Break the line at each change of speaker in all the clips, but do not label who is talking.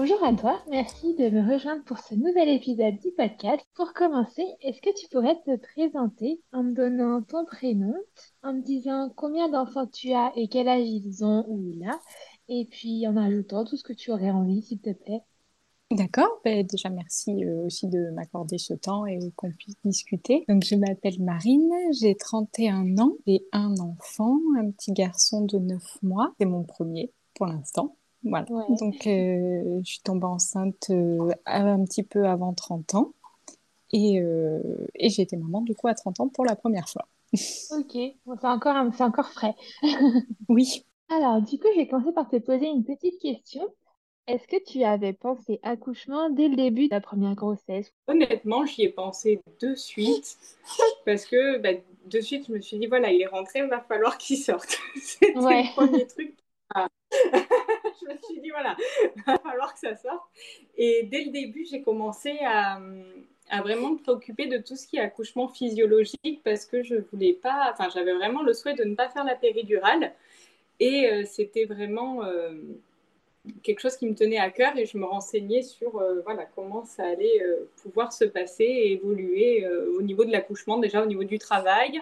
Bonjour à toi, merci de me rejoindre pour ce nouvel épisode du podcast. Pour commencer, est-ce que tu pourrais te présenter en me donnant ton prénom, en me disant combien d'enfants tu as et quel âge ils ont ou il a, et puis en ajoutant tout ce que tu aurais envie, s'il te plaît?
D'accord, ben déjà merci euh, aussi de m'accorder ce temps et qu'on puisse discuter. Donc je m'appelle Marine, j'ai 31 ans, j'ai un enfant, un petit garçon de 9 mois, c'est mon premier pour l'instant. Voilà. Donc, euh, je suis tombée enceinte euh, un petit peu avant 30 ans. Et, euh, et j'ai été maman, du coup, à 30 ans pour la première fois.
Ok, c'est encore, frais.
oui.
Alors, du coup, je vais commencer par te poser une petite question. Est-ce que tu avais pensé accouchement dès le début de la première grossesse?
Honnêtement, j'y ai pensé de suite parce que bah, de suite, je me suis dit, voilà, il est rentré, il va falloir qu'il sorte. C'était le premier truc. Je me suis dit, voilà, il va falloir que ça sorte. Et dès le début, j'ai commencé à, vraiment me préoccuper de tout ce qui est accouchement physiologique parce que je voulais pas, enfin, j'avais vraiment le souhait de ne pas faire la péridurale. Et euh, c'était vraiment euh, quelque chose qui me tenait à cœur et je me renseignais sur euh, voilà, comment ça allait pouvoir se passer et évoluer au niveau de l'accouchement, déjà au niveau du travail,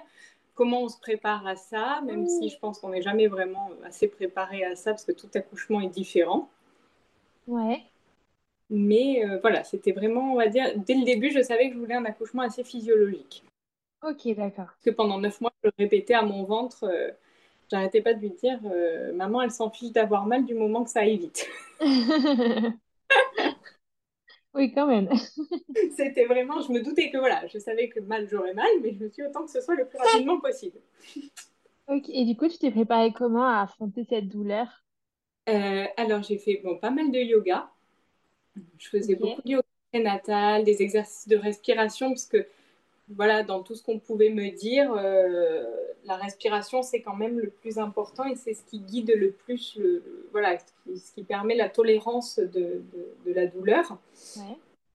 comment on se prépare à ça, même si je pense qu'on n'est jamais vraiment assez préparé à ça parce que tout accouchement est différent.
Ouais.
Mais euh, voilà, c'était vraiment, on va dire, dès le début, je savais que je voulais un accouchement assez physiologique.
Ok, d'accord. Parce
que pendant neuf mois, je répétais à mon ventre, euh, j'arrêtais pas de lui dire, euh, maman, elle s'en fiche d'avoir mal du moment que ça aille vite.
Oui, quand même.
C'était vraiment, je me doutais que voilà, je savais que mal j'aurais mal, mais je me suis dit autant que ce soit le plus rapidement possible.
Ok, et du coup, tu t'es préparée comment à affronter cette douleur?
Euh, Alors, j'ai fait bon, pas mal de yoga. Je faisais beaucoup de yoga prénatal, des exercices de respiration, parce que voilà, dans tout ce qu'on pouvait me dire, euh, la respiration, c'est quand même le plus important et c'est ce qui guide le plus, le, voilà, ce qui, permet la tolérance de, de, la douleur.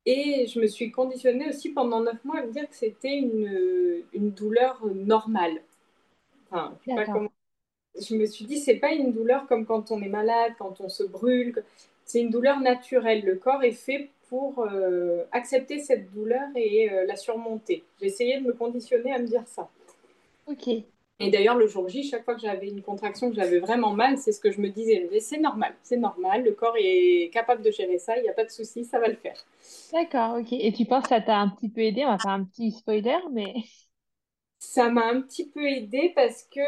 Et je me suis conditionnée aussi pendant neuf mois à me dire que c'était une, une, douleur normale. Enfin, je, sais pas comment... je me suis dit, c'est pas une douleur comme quand on est malade, quand on se brûle. C'est une douleur naturelle. Le corps est fait pour euh, accepter cette douleur et euh, la surmonter. J'ai essayé de me conditionner à me dire ça.
Ok.
Et d'ailleurs, le jour J, chaque fois que j'avais une contraction, que j'avais vraiment mal, c'est ce que je me disais. C'est normal, c'est normal, le corps est capable de gérer ça, il n'y a pas de souci, ça va le faire.
D'accord, ok. Et tu penses que ça t'a un petit peu aidé On va faire un petit spoiler, mais
ça m'a un petit peu aidée parce que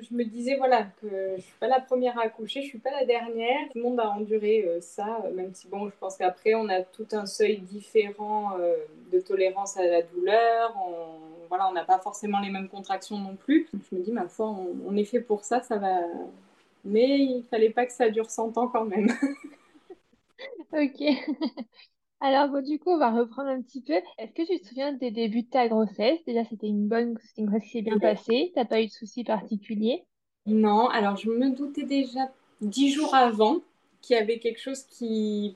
je me disais voilà que je suis pas la première à accoucher, je suis pas la dernière. Tout le monde a enduré euh, ça, même si bon, je pense qu'après on a tout un seuil différent euh, de tolérance à la douleur. On, voilà, on n'a pas forcément les mêmes contractions non plus. Je me dis ma foi, on, on est fait pour ça, ça va. Mais il fallait pas que ça dure 100 ans quand même.
ok. Alors, bon, du coup, on va reprendre un petit peu. Est-ce que tu te souviens des débuts de ta grossesse? Déjà, c'était une bonne, c'était une grossesse qui s'est bien passée. T'as pas eu de soucis particuliers?
Non, alors je me doutais déjà dix jours avant qu'il y avait quelque chose qui,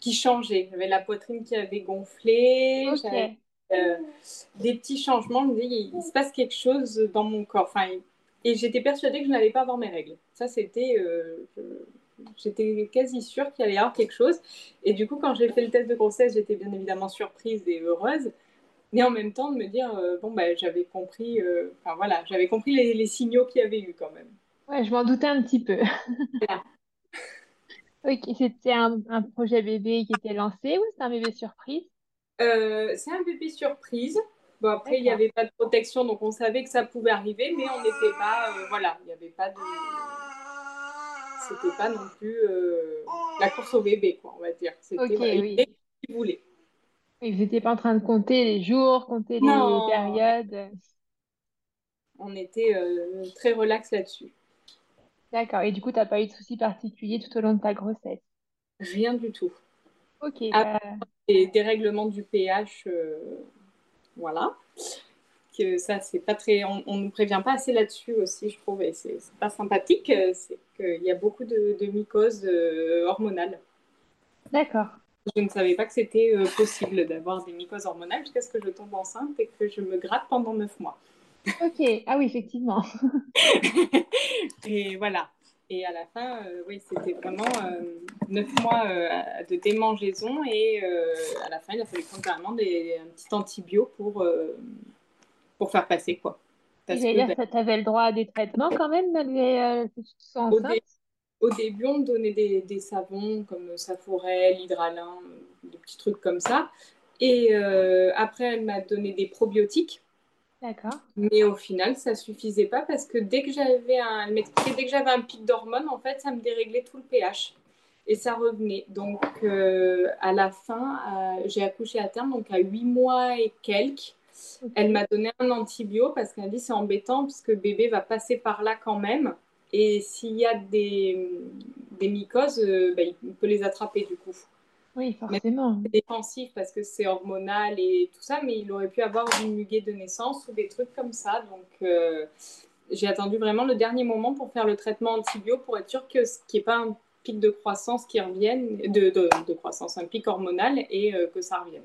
qui changeait. J'avais la poitrine qui avait gonflé, euh, des petits changements. Je me disais, il, se passe quelque chose dans mon corps. Enfin, et j'étais persuadée que je n'allais pas avoir mes règles. Ça, c'était. Euh, j'étais quasi sûre qu'il allait y avoir quelque chose. Et du coup, quand j'ai fait le test de grossesse, j'étais bien évidemment surprise et heureuse. Mais en même temps, de me dire, euh, bon, bah, j'avais compris, euh, voilà, j'avais compris les, signaux qu'il y avait eu quand même.
Ouais, je m'en doutais un petit peu. ok, c'était un, projet bébé qui était lancé ou c'est un bébé surprise?
Euh, C'est un bébé surprise. Bon, après, il n'y avait pas de protection, donc on savait que ça pouvait arriver, mais on n'était pas, voilà, il n'y avait pas de c'était pas non plus euh, la course au bébé, quoi, on va dire. C'était okay, oui. ce qu'ils voulaient.
Ils n'étaient pas en train de compter les jours, compter les périodes?
On était euh, très relax là-dessus.
D'accord. Et du coup, tu n'as pas eu de soucis particuliers tout au long de ta grossesse?
Rien du tout.
Ok.
Bah... Et dérèglement du pH, voilà. Que ça, c'est pas très. On ne nous prévient pas assez là-dessus aussi, je trouve, et c'est pas sympathique. C'est qu'il y a beaucoup de, de mycoses hormonales.
D'accord.
Je ne savais pas que c'était euh, possible d'avoir des mycoses hormonales jusqu'à ce que je tombe enceinte et que je me gratte pendant neuf mois.
Ok, ah oui, effectivement.
et voilà. Et à la fin, euh, oui, c'était vraiment euh, neuf mois de démangeaison et à la fin, il a fallu prendre carrément des, un petit antibio pour, pour faire passer quoi.
Parce que, dire, ben tu avais le droit à des traitements quand même malgré enceinte
au début, on me donnait des, savons comme Saforel, Hydralin, des petits trucs comme ça. Et euh, après, elle m'a donné des probiotiques.
D'accord.
Mais au final, ça suffisait pas parce que dès que j'avais un, dès que j'avais un pic d'hormones, en fait, ça me déréglait tout le pH et ça revenait. Donc, euh, à la fin, euh, j'ai accouché à terme, donc à 8 mois et quelques. Elle m'a donné un antibio parce qu'elle dit c'est embêtant puisque bébé va passer par là quand même. Et s'il y a des, des mycoses, euh, bah, il peut les attraper du coup.
Oui, forcément.
C'est défensif parce que c'est hormonal et tout ça, mais il aurait pu avoir une muguet de naissance ou des trucs comme ça. Donc, euh, j'ai attendu vraiment le dernier moment pour faire le traitement antibio pour être sûr que ce qui n'est pas un pic de croissance qui revienne, de, de, croissance, un pic hormonal et euh, que ça revienne.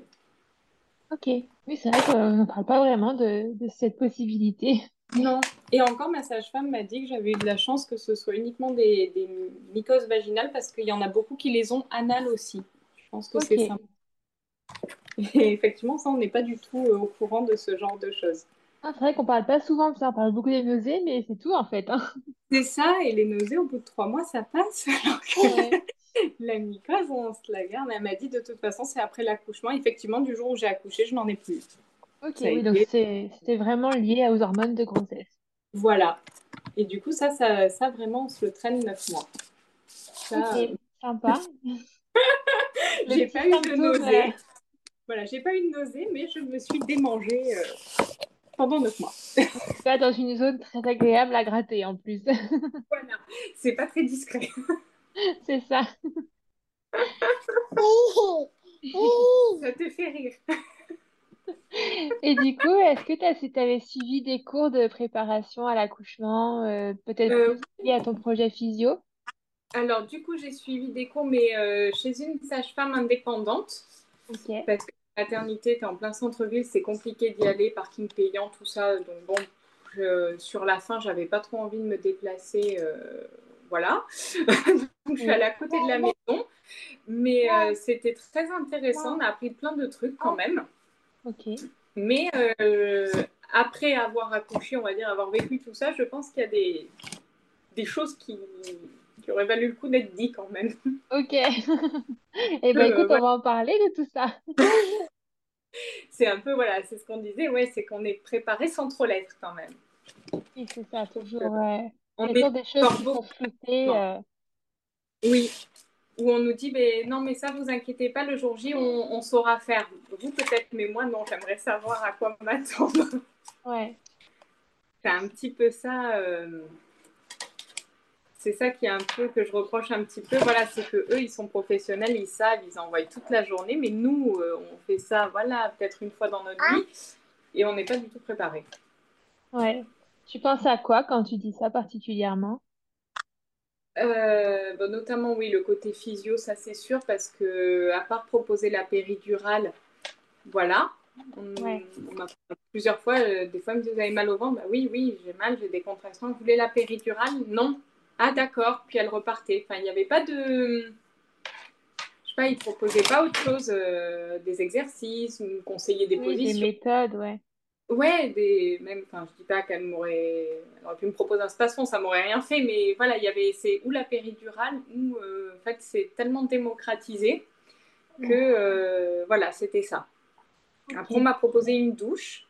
Ok, oui, c'est vrai qu'on ne parle pas vraiment de, de cette possibilité.
Non. Et encore, ma sage-femme m'a dit que j'avais eu de la chance que ce soit uniquement des, mycoses vaginales parce qu'il y en a beaucoup qui les ont anales aussi. Je pense que c'est ça. Et effectivement, ça, on n'est pas du tout euh, au courant de ce genre de choses.
Ah, c'est vrai qu'on parle pas souvent de ça, on parle beaucoup des nausées, mais c'est tout en fait. Hein.
C'est ça, et les nausées, au bout de trois mois, ça passe. la mycose, on se la garde. Elle m'a dit de toute façon, c'est après l'accouchement. Effectivement, du jour où j'ai accouché, je n'en ai plus.
Ok, oui, donc c'était vraiment lié aux hormones de grossesse.
Voilà. Et du coup, ça, ça, ça vraiment, on se le traîne neuf mois.
ok, euh, sympa.
j'ai pas eu de nausée. Voilà, j'ai pas eu de nausée, mais je me suis démangée euh, pendant neuf mois.
Pas dans une zone très agréable à gratter en plus.
voilà, c'est pas très discret.
c'est ça.
ça te fait rire.
Et du coup, est-ce que tu avais suivi des cours de préparation à l'accouchement, euh, peut-être euh, liés à ton projet physio?
Alors, du coup, j'ai suivi des cours, mais euh, chez une sage-femme indépendante. Parce que la maternité était en plein centre-ville, c'est compliqué d'y aller, parking payant, tout ça. Donc, bon, sur la fin, j'avais pas trop envie de me déplacer. Voilà. donc, je suis allée à côté de la maison. Mais c'était très intéressant. On a appris plein de trucs quand même.
Ok.
Mais euh, après avoir accouché, on va dire, avoir vécu tout ça, je pense qu'il y a des, des choses qui, qui auraient valu le coup d'être dit quand même.
Ok. Et eh ben écoute, on va en parler de tout ça.
c'est un peu, voilà, c'est ce qu'on disait, ouais, c'est qu'on est préparé sans trop l'être quand même.
Oui, c'est ça, toujours. Ouais. On est des choses qui sont floutées. Euh.
Oui, où on nous dit ben, non mais ça vous inquiétez pas le jour J on, saura faire. Vous peut-être mais moi non j'aimerais savoir à quoi m'attendre.
Ouais.
C'est un petit peu ça euh, c'est ça qui est un peu que je reproche un petit peu. Voilà c'est que eux ils sont professionnels ils savent ils envoient toute la journée mais nous euh, on fait ça voilà peut-être une fois dans notre vie et on n'est pas du tout préparé
ouais tu penses à quoi quand tu dis ça particulièrement?
Euh, bah, notamment, oui, le côté physio, ça c'est sûr, parce que à part proposer la péridurale, voilà. On, m'a plusieurs fois, euh, des fois, me disent Vous avez mal au ventre bah, Oui, oui, j'ai mal, j'ai des contractions. Vous voulez la péridurale? Non. Ah, d'accord. Puis elle repartait. Enfin, il n'y avait pas de. Je sais pas, ils ne proposaient pas autre chose, euh, des exercices, ou conseiller des positions.
Des méthodes, ouais.
Ouais, des, même, enfin, je dis pas qu'elle m'aurait, aurait pu me proposer un spasson, ça m'aurait rien fait, mais voilà, il y avait, c'est ou la péridurale, ou euh, en fait, c'est tellement démocratisé que, euh, voilà, c'était ça. Après, on m'a proposé une douche,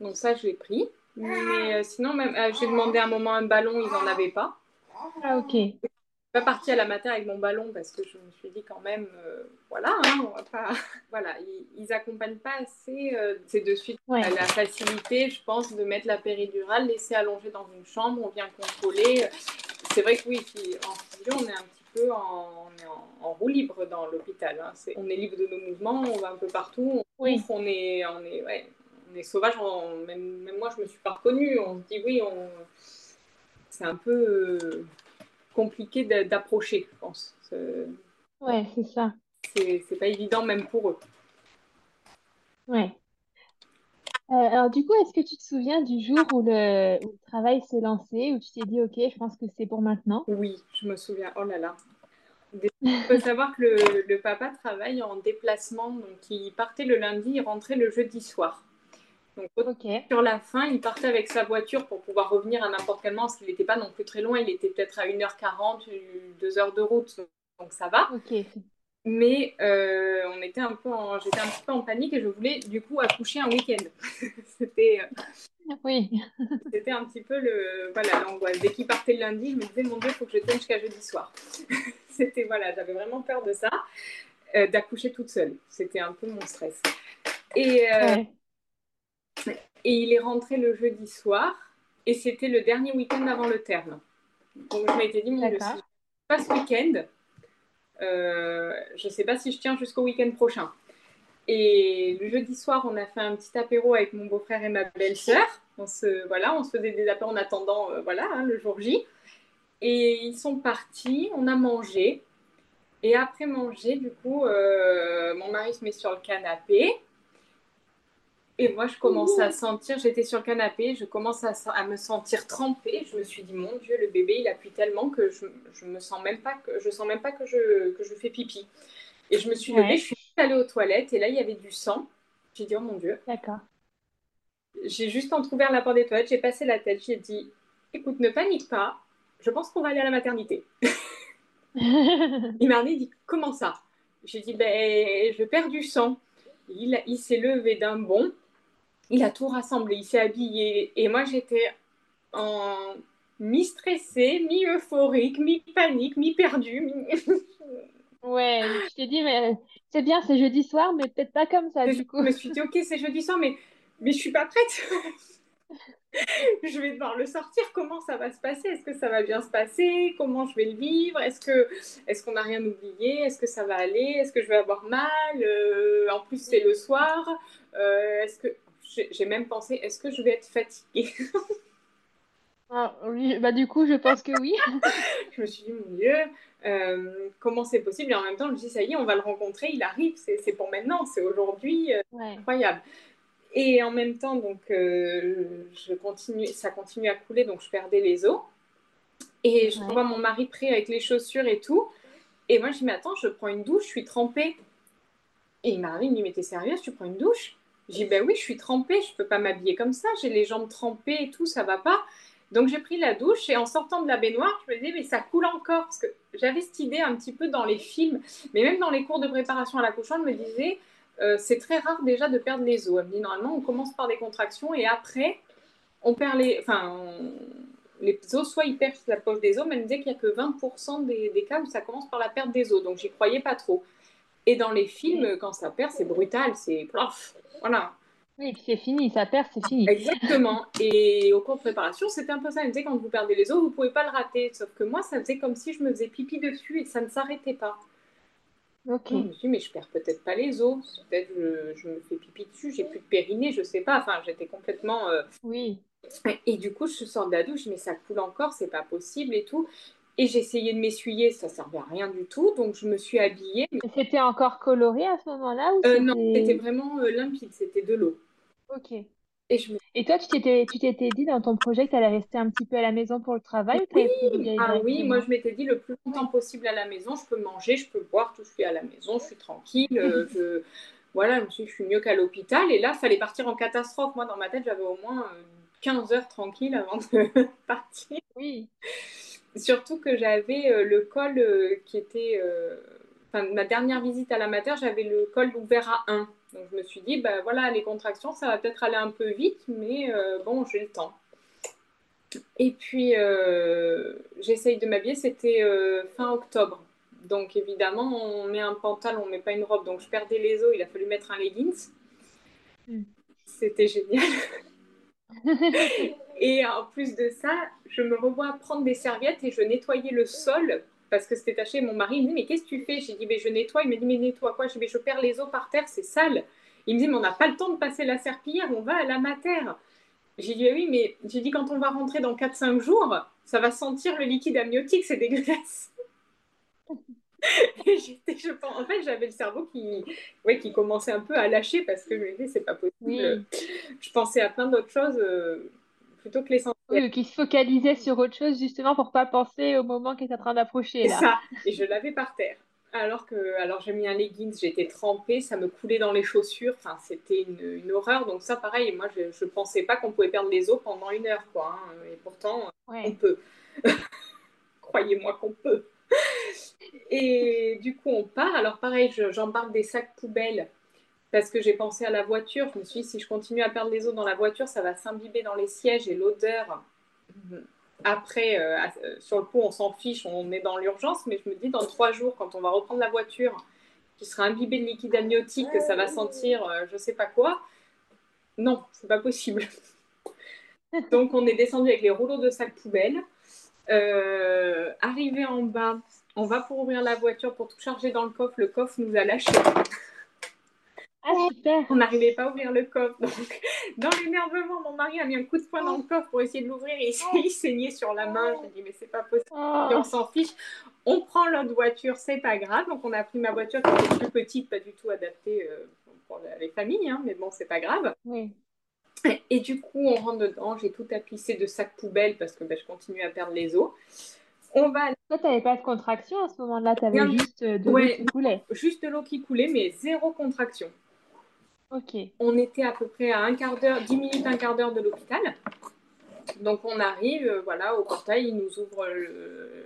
donc ça, je l'ai pris. Mais euh, sinon, même, j'ai demandé un moment un ballon, ils n'en avaient pas.
Ah, ok
pas partie à la matière avec mon ballon parce que je me suis dit quand même, euh, voilà, hein, on va pas. Voilà, ils, ils accompagnent pas assez. Euh, c'est de suite la facilité, je pense, de mettre la péridurale, laisser allonger dans une chambre, on vient contrôler. C'est vrai que oui, en physio, on est un petit peu en, en, roue libre dans l'hôpital. Hein. on est libre de nos mouvements, on va un peu partout, on, oui. on est, on est, ouais, on est sauvage. même, même, moi, je me suis pas reconnue. On se dit oui, on, c'est un peu euh, compliqué d'approcher, je pense.
Ouais, c'est ça.
C'est pas évident même pour eux.
Ouais. Euh, alors du coup, est-ce que tu te souviens du jour où le, travail s'est lancé, où tu t'es dit, OK, je pense que c'est pour maintenant?
Oui, je me souviens. Oh là là. Il faut savoir que le, le, papa travaille en déplacement, donc il partait le lundi, il rentrait le jeudi soir. Donc, sur la fin, il partait avec sa voiture pour pouvoir revenir à n'importe quel moment, parce qu'il n'était pas non plus très loin, il était peut-être à 1h40, 2 heures de route, donc ça va. Mais euh, on était un peu j'étais un petit peu en panique et je voulais du coup accoucher un week-end. c'était
euh, oui.
c'était un petit peu le voilà l'angoisse. Dès qu'il partait le lundi, je me disais mon Dieu, il faut que je tienne jusqu'à jeudi soir. c'était voilà, j'avais vraiment peur de ça, euh, d'accoucher toute seule. C'était un peu mon stress. Et et il est rentré le jeudi soir et c'était le dernier week-end avant le terme. Donc je m'étais dit, Dieu, si pas ce week-end, euh, je ne sais pas si je tiens jusqu'au week-end prochain. Et le jeudi soir, on a fait un petit apéro avec mon beau-frère et ma belle-sœur. On se, voilà, on se faisait des apéros en attendant euh, voilà, hein, le jour J. Et ils sont partis, on a mangé. Et après manger, du coup, euh, mon mari se met sur le canapé. Et moi, je commence à sentir, j'étais sur le canapé, je commence à, à, me sentir trempée. Je me suis dit, mon Dieu, le bébé, il appuie tellement que je, je me sens même pas que je sens même pas que je, que je fais pipi. Et je me suis levée, je suis allée aux toilettes et là, il y avait du sang. J'ai dit, oh mon Dieu.
D'accord.
J'ai juste entrouvert la porte des toilettes, j'ai passé la tête, j'ai dit, écoute, ne panique pas, je pense qu'on va aller à la maternité. il m'a dit, comment ça? J'ai dit, ben, je perds du sang. Il, il s'est levé d'un bond il a tout rassemblé, il s'est habillé. Et moi, j'étais en mi-stressée, mi-euphorique, mi-panique, mi-perdue. Mi...
ouais, je t'ai dit, mais c'est bien, c'est jeudi soir, mais peut-être pas comme ça, du coup.
Je me suis dit, ok, c'est jeudi soir, mais, mais je suis pas prête. je vais devoir le sortir. Comment ça va se passer? Est-ce que ça va bien se passer? Comment je vais le vivre? Est-ce que est-ce qu'on n'a rien oublié? Est-ce que ça va aller? Est-ce que je vais avoir mal? Euh, En plus, c'est le soir. Euh, est-ce que j'ai même pensé, est-ce que je vais être fatiguée?
Ah, oui, bah du coup, je pense que oui.
je me suis dit, mon Dieu, euh, comment c'est possible? Et en même temps, je me dis, ça y est, on va le rencontrer, il arrive, c'est pour maintenant, c'est aujourd'hui, euh, incroyable. Et en même temps, donc, euh, je continue, ça continue à couler, donc je perdais les os. Et je vois mon mari prêt avec les chaussures et tout. Et moi, je dis, mais attends, je prends une douche, je suis trempée. Et il m'a dit, mais t'es sérieuse, tu prends une douche? J'ai dit, ben oui, je suis trempée, je peux pas m'habiller comme ça, j'ai les jambes trempées et tout, ça va pas. Donc j'ai pris la douche et en sortant de la baignoire, je me disais, mais ça coule encore. Parce que j'avais cette idée un petit peu dans les films, mais même dans les cours de préparation à l'accouchement, je me disais, euh, c'est très rare déjà de perdre les os. Elle me dit, normalement, on commence par des contractions et après, on perd les. Enfin, les os, soit ils perdent la poche des os, mais elle me disait qu'il n'y a que 20% des, cas où ça commence par la perte des os. Donc j'y croyais pas trop. Et dans les films, quand ça perd, c'est brutal, c'est voilà.
Oui, c'est fini, ça perd, c'est fini.
Exactement. Et au cours de préparation, c'était un peu ça. Elle me disait quand vous perdez les os, vous ne pouvez pas le rater. Sauf que moi, ça faisait comme si je me faisais pipi dessus et ça ne s'arrêtait pas. Ok. je me suis dit, mais je perds peut-être pas les os. Peut-être je, je me fais pipi dessus, j'ai plus de périnée, je sais pas. Enfin, j'étais complètement. Euh,
oui.
Et, du coup, je sors de la douche, mais ça coule encore, c'est pas possible et tout. Et essayé de m'essuyer, ça servait à rien du tout, donc je me suis habillée.
C'était encore coloré à ce moment-là
euh, Non, c'était vraiment euh, limpide, c'était de l'eau.
Ok. Et, je Et toi, tu t'étais, tu t'étais dit dans ton projet que tu allais rester un petit peu à la maison pour le travail
Oui, ah oui moi je m'étais dit le plus longtemps possible à la maison, je peux manger, je peux boire, tout je suis à la maison, je suis tranquille, euh, je... Voilà, je me suis dit, je suis mieux qu'à l'hôpital. Et là, il fallait partir en catastrophe. Moi, dans ma tête, j'avais au moins 15 heures tranquille avant de partir.
Oui.
Surtout que j'avais euh, le col euh, qui était. Euh, enfin, ma dernière visite à la mater, j'avais le col ouvert à 1. Donc je me suis dit, ben voilà, les contractions, ça va peut-être aller un peu vite, mais bon, j'ai le temps. Et puis, j'essaye de m'habiller, c'était fin octobre. Donc évidemment, on met un pantalon, on met pas une robe. Donc je perdais les os, il a fallu mettre un leggings. Hmm. C'était génial. Et en plus de ça, je me revois prendre des serviettes et je nettoyais le sol parce que c'était taché. Mon mari me dit, mais qu'est-ce que tu fais? J'ai dit, mais je nettoie. Il me dit, mais nettoie quoi? J'ai dit, mais je perds les os par terre, c'est sale. Il me dit, mais on n'a pas le temps de passer la serpillière, on va à la mater. J'ai dit, oui, mais j'ai dit, quand on va rentrer dans 4-5 jours, ça va sentir le liquide amniotique, c'est dégueulasse. je pense, en fait, j'avais le cerveau qui, ouais, qui commençait un peu à lâcher parce que je me disais, c'est pas possible. Je pensais à plein d'autres choses euh, plutôt que l'essentiel.
Oui, qui se focalisait sur autre chose justement pour pas penser au moment qui est en train d'approcher.
C'est ça. Et je l'avais par terre. Alors que, alors j'ai mis un leggings, j'étais trempée, ça me coulait dans les chaussures. Enfin, c'était une, une, horreur. Donc ça, pareil, moi, je, je pensais pas qu'on pouvait perdre les os pendant une heure, quoi. Hein. Et pourtant, on peut. Croyez-moi qu'on peut. Et du coup, on part. Alors, pareil, j'embarque des sacs poubelles parce que j'ai pensé à la voiture. Je me suis dit, si je continue à perdre les eaux dans la voiture, ça va s'imbiber dans les sièges et l'odeur. Après, euh, euh, sur le pot, on s'en fiche, on est dans l'urgence, mais je me dis, dans trois jours, quand on va reprendre la voiture, qui sera imbibée de liquide amniotique, ça va sentir euh, je sais pas quoi. Non, c'est pas possible. Donc, on est descendu avec les rouleaux de sacs poubelles. arrivé en bas, on va pour ouvrir la voiture pour tout charger dans le coffre. Le coffre nous a lâché.
Ah, super.
On n'arrivait pas à ouvrir le coffre. Donc, dans l'énervement, mon mari a mis un coup de poing dans le coffre pour essayer de l'ouvrir et il saignait sur la main. Je me dis, mais c'est pas possible. Oh. on s'en fiche. On prend l'autre voiture, c'est pas grave. Donc, on a pris ma voiture qui était plus petite, pas du tout adaptée euh, pour les familles, hein, mais bon, c'est pas grave.
Oui.
Et, du coup, on rentre dedans. J'ai tout tapissé de sacs poubelles parce que ben, je continue à perdre les os.
On va. Toi, tu n'avais pas de contraction à ce moment-là, tu avais juste euh, de l'eau qui coulait.
Juste de l'eau qui coulait, mais zéro contraction.
Ok.
On était à peu près à un quart d'heure, dix minutes, un quart d'heure de l'hôpital. Donc on arrive, euh, voilà, au portail, il nous ouvre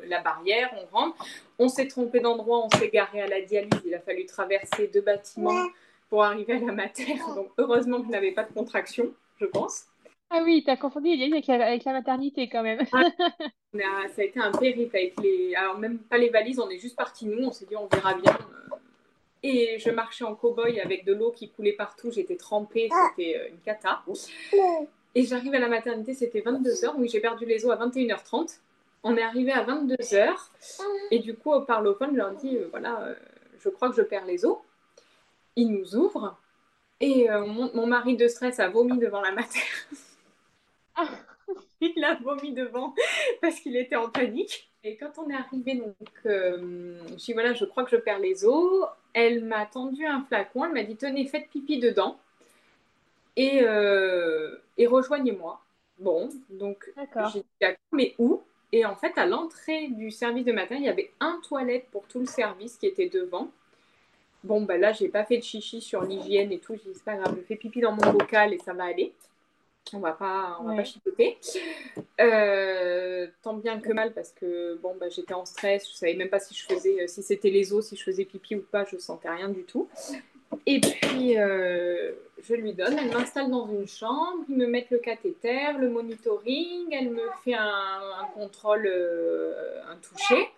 la barrière, on rentre. On s'est trompé d'endroit, on s'est garé à la dialyse, il a fallu traverser deux bâtiments pour arriver à la mater. Donc heureusement que je n'avais pas de contraction, je pense.
Ah oui, tu as confondu avec la, avec la maternité quand même. Ah,
ça a été un périple avec les. Alors, même pas les valises, on est juste partis nous, on s'est dit on verra bien. Et je marchais en cow-boy avec de l'eau qui coulait partout, j'étais trempée, c'était euh, une cata. Et j'arrive à la maternité, c'était 22h, oui, j'ai perdu les os à 21h30. On est arrivé à 22h, et du coup, au parlophone, je leur dis euh, voilà, euh, je crois que je perds les os. Ils nous ouvrent, et mon, mon, mari de stress a vomi devant la mater. il a vomi devant parce qu'il était en panique. Et quand on est arrivé, donc, euh, je dis voilà, je crois que je perds les os. Elle m'a tendu un flacon, elle m'a dit tenez, faites pipi dedans et, euh, et rejoignez-moi. Bon, donc j'ai dit d'accord, mais où? Et en fait, à l'entrée du service de matin, il y avait un toilette pour tout le service qui était devant. Bon, ben là, j'ai pas fait de chichi sur l'hygiène et tout. J'ai dit c'est pas grave, je fais pipi dans mon bocal et ça va aller on va pas, on va pas chipoter. Euh, tant bien que mal parce que bon, bah, j'étais en stress, je savais même pas si je faisais, euh, si c'était les os, si je faisais pipi ou pas, je sentais rien du tout. Et puis euh, je lui donne, elle m'installe dans une chambre, ils me mettent le cathéter, le monitoring, elle me fait un, contrôle, un toucher.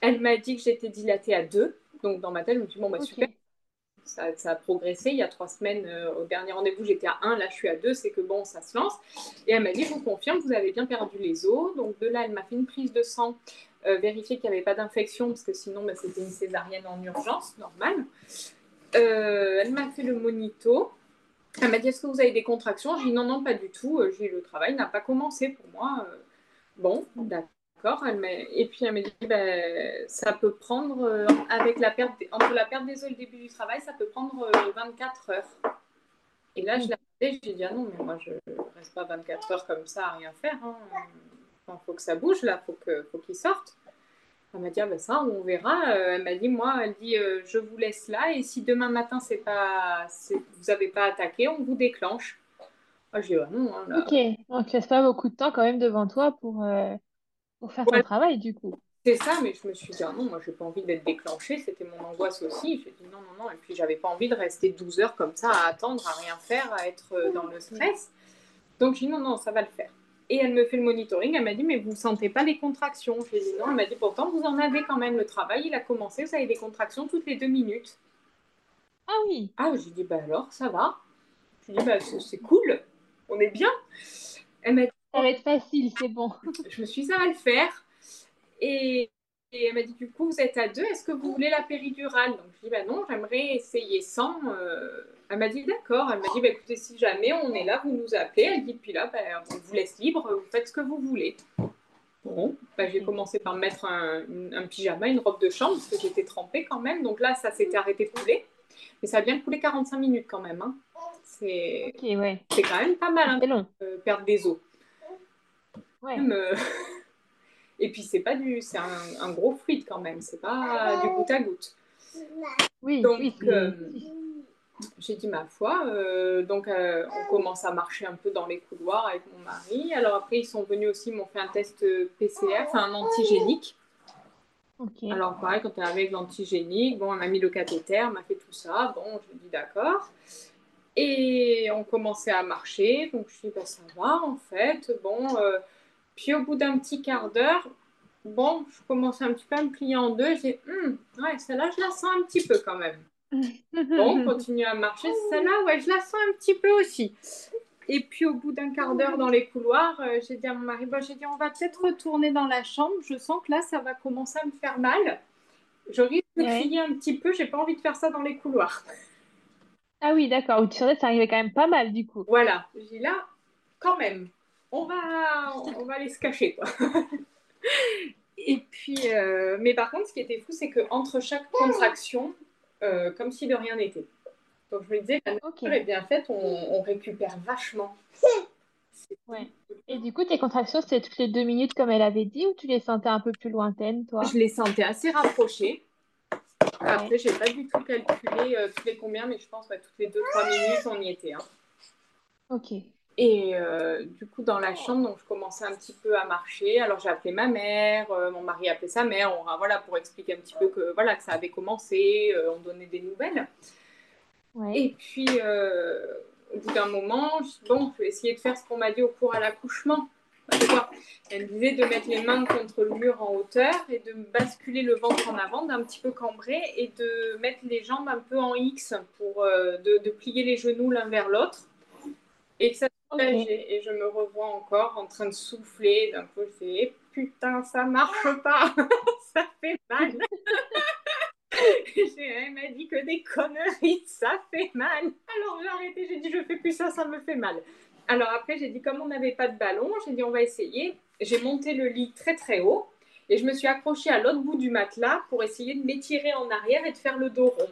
Elle m'a dit que j'étais dilatée à deux, donc dans ma tête, je me dit bon bah super, ça, a progressé. Il y a trois semaines, euh, au dernier rendez-vous, j'étais à 1, là je suis à 2, c'est que bon, ça se lance. Et elle m'a dit, je vous confirme, vous avez bien perdu les os. Donc de là, elle m'a fait une prise de sang, euh, vérifier qu'il n'y avait pas d'infection, parce que sinon, bah, c'était une césarienne en urgence, normale. Euh, elle m'a fait le monito. Elle m'a dit, est-ce que vous avez des contractions? J'ai dit, non, non, pas du tout. J'ai le travail n'a pas commencé pour moi. bon, d'accord. Et puis elle m'a dit, ben, ça peut prendre, euh, avec la perte, entre la perte des os et le début du travail, ça peut prendre 24 euh, heures. Et là, je l'ai regardé, j'ai dit, ah non, mais moi, je ne reste pas 24 heures comme ça à rien faire. Il hein. faut que ça bouge, là, faut, faut qu'il sorte. Elle m'a dit, ah ben ça, on verra. Euh, elle m'a dit, moi, elle dit, je vous laisse là, et si demain matin, c'est pas, vous n'avez pas attaqué, on vous déclenche. Moi, j'ai dit, ah non. Hein,
Ok, donc tu pas beaucoup de temps quand même devant toi pour pour faire ton travail, du coup.
C'est ça, mais je me suis dit, ah non, moi, j'ai pas envie d'être déclenchée. C'était mon angoisse aussi. J'ai dit non, non, non. Et puis, j'avais pas envie de rester 12 heures comme ça à attendre, à rien faire, à être euh, dans le stress. Donc, j'ai dit non, non, ça va le faire. Et elle me fait le monitoring. Elle m'a dit, mais vous ne sentez pas les contractions? J'ai dit non. Elle m'a dit, pourtant, vous en avez quand même. Le travail, il a commencé. Vous avez des contractions toutes les deux minutes.
Ah oui.
Ah, j'ai dit, bah alors, ça va. J'ai dit, bah, c'est cool. On est bien.
Elle m'a dit, ça va être facile, c'est bon.
je me suis dit, ça va le faire. Et, Et elle m'a dit, du coup, vous êtes à deux, est-ce que vous voulez la péridurale? Donc, je dis, bah non, j'aimerais essayer sans. Euh. Elle m'a dit, d'accord. Elle m'a dit, bah, écoutez, si jamais on est là, vous nous appelez. Elle dit, puis là, bah, on vous laisse libre, vous faites ce que vous voulez. Bon, bah, j'ai commencé par me mettre un, un, pyjama, une robe de chambre, parce que j'étais trempée quand même. Donc là, ça s'était arrêté de couler. Mais ça a bien coulé 45 minutes quand même. Hein. C'est
ouais.
quand même pas mal hein,
long.
Euh, perdre des os. Ouais. Euh, et puis c'est pas du, c'est un, gros fruit quand même, c'est pas du goutte à goutte.
Oui.
Donc euh, j'ai dit ma foi. donc on commence à marcher un peu dans les couloirs avec mon mari. Alors après ils sont venus aussi, m'ont fait un test PCR, un antigénique. Alors, pareil, quand est avec l'antigénique, bon, elle m'a mis le cathéter, elle m'a fait tout ça. Bon, je dis d'accord. Et on commençait à marcher. Donc, je dis, bah, ça va, en fait. Bon, euh, puis au bout d'un petit quart d'heure, bon, je commençais un petit peu à me plier en deux. J'ai dit, hum, ouais, celle-là, je la sens un petit peu quand même. bon, on continue à marcher. Celle-là, ouais, je la sens un petit peu aussi. Et puis au bout d'un quart d'heure dans les couloirs, euh, j'ai dit à mon mari, bon, j'ai dit on va peut-être retourner dans la chambre. Je sens que là, ça va commencer à me faire mal. Je risque de crier un petit peu. J'ai pas envie de faire ça dans les couloirs.
Ah oui, d'accord. Tu ça arrivait quand même pas mal du coup.
Voilà. J'ai là, quand même, on va, on va aller se cacher quoi. Et puis, euh, mais par contre, ce qui était fou, c'est que entre chaque contraction, euh, comme si de rien n'était. Donc je me disais, la nature est bien faite, on, récupère vachement.
Ouais. Et du coup, tes contractions, c'était toutes les deux minutes comme elle avait dit ou tu les sentais un peu plus lointaines, toi?
Je les sentais assez rapprochées. Après, je n'ai pas du tout calculé euh, toutes les combien, mais je pense que toutes les deux, trois minutes, on y était. Hein.
Ok.
Et euh, du coup, dans la chambre, donc, je commençais un petit peu à marcher. Alors, j'ai appelé ma mère, euh, mon mari a appelé sa mère, on, voilà, pour expliquer un petit peu que, voilà, que ça avait commencé, on donnait des nouvelles. Et puis, euh, au bout d'un moment, je, bon, je vais essayer de faire ce qu'on m'a dit au cours à l'accouchement. Elle me disait de mettre les mains contre le mur en hauteur et de basculer le ventre en avant, d'un petit peu cambré, et de mettre les jambes un peu en X pour euh, de, plier les genoux l'un vers l'autre. Et que ça Et je me revois encore en train de souffler. D'un coup, je dis putain, ça marche pas, ça fait mal. Elle m'a dit que des conneries, ça fait mal. Alors j'ai arrêté, j'ai dit je fais plus ça, ça me fait mal. Alors après j'ai dit comme on n'avait pas de ballon, j'ai dit on va essayer. J'ai monté le lit très très haut et je me suis accrochée à l'autre bout du matelas pour essayer de m'étirer en arrière et de faire le dos rond.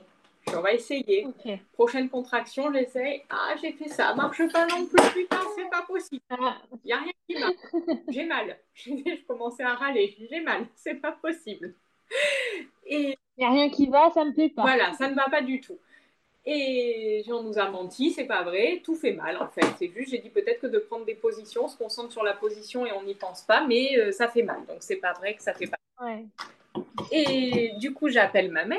On va essayer. Prochaine contraction, j'essaye. Ah, j'ai fait ça. Marche pas non plus. Putain, c'est pas possible. Il ah. n'y a rien qui marche. J'ai mal. Je commençais à râler. J'ai mal. C'est pas possible.
Et il n'y a rien qui va, ça ne me plaît pas.
Voilà, ça ne va pas du tout. Et on nous a menti, c'est pas vrai, tout fait mal en fait. C'est juste, j'ai dit peut-être que de prendre des positions, on se concentre sur la position et on n'y pense pas, mais euh, ça fait mal. Donc c'est pas vrai que ça fait pas
mal.
Et du coup, j'appelle ma mère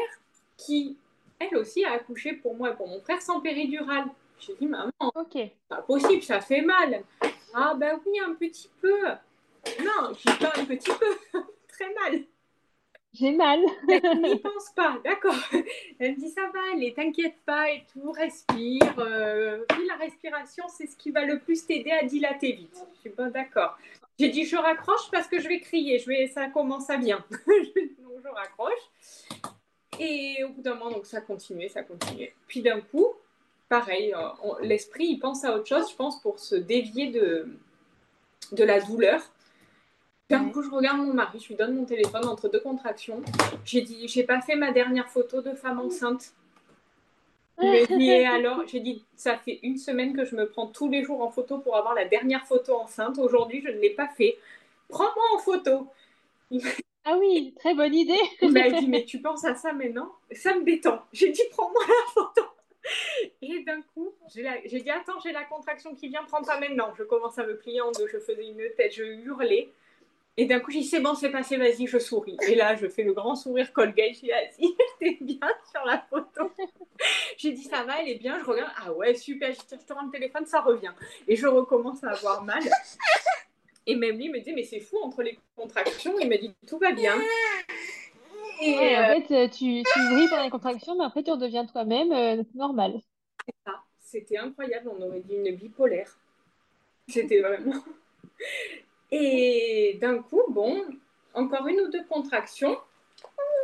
qui, elle aussi, a accouché pour moi et pour mon frère sans péridurale. J'ai dit, maman,
ok
pas possible, ça fait mal. Ah ben oui, un petit peu. Non, je dis pas un petit peu, très mal.
J'ai mal.
N'y pense pas, d'accord. Elle me dit ça va, allez, t'inquiète pas et tout, respire. Euh, la respiration, c'est ce qui va le plus t'aider à dilater vite. Je suis pas d'accord. J'ai dit je raccroche parce que je vais crier, je vais, ça commence à bien. donc je raccroche. Et au bout d'un moment, donc ça continuait, ça continuait. Puis d'un coup, pareil, euh, l'esprit il pense à autre chose, je pense, pour se dévier de, de la douleur. D'un coup, je regarde mon mari, je lui donne mon téléphone entre deux contractions. J'ai dit, j'ai pas fait ma dernière photo de femme enceinte. Et alors, j'ai dit, ça fait une semaine que je me prends tous les jours en photo pour avoir la dernière photo enceinte. Aujourd'hui, je ne l'ai pas fait. Prends-moi en photo.
Ah oui, très bonne idée.
Il m'a dit, mais tu penses à ça maintenant Ça me détend. J'ai dit, prends-moi la photo. Et d'un coup, j'ai dit, attends, j'ai la contraction qui vient, prends pas maintenant. Je commence à me plier en deux, je faisais une tête, je hurlais. Et d'un coup, j'ai dit, c'est bon, c'est passé, vas-y, je souris. Et là, je fais le grand sourire Colgate. J'ai dit, vas-y, t'es bien sur la photo. j'ai dit, ça va, elle est bien. Je regarde, ah ouais, super, je te rends le téléphone, ça revient. Et je recommence à avoir mal. Et même lui me dit, mais c'est fou, entre les contractions, il me dit, tout va bien.
Et en euh, fait, tu, tu brilles pendant les contractions, mais après, tu redeviens toi-même euh, normal.
C'était incroyable, on aurait dit une bipolaire. C'était vraiment. Et d'un coup, bon, encore une ou deux contractions.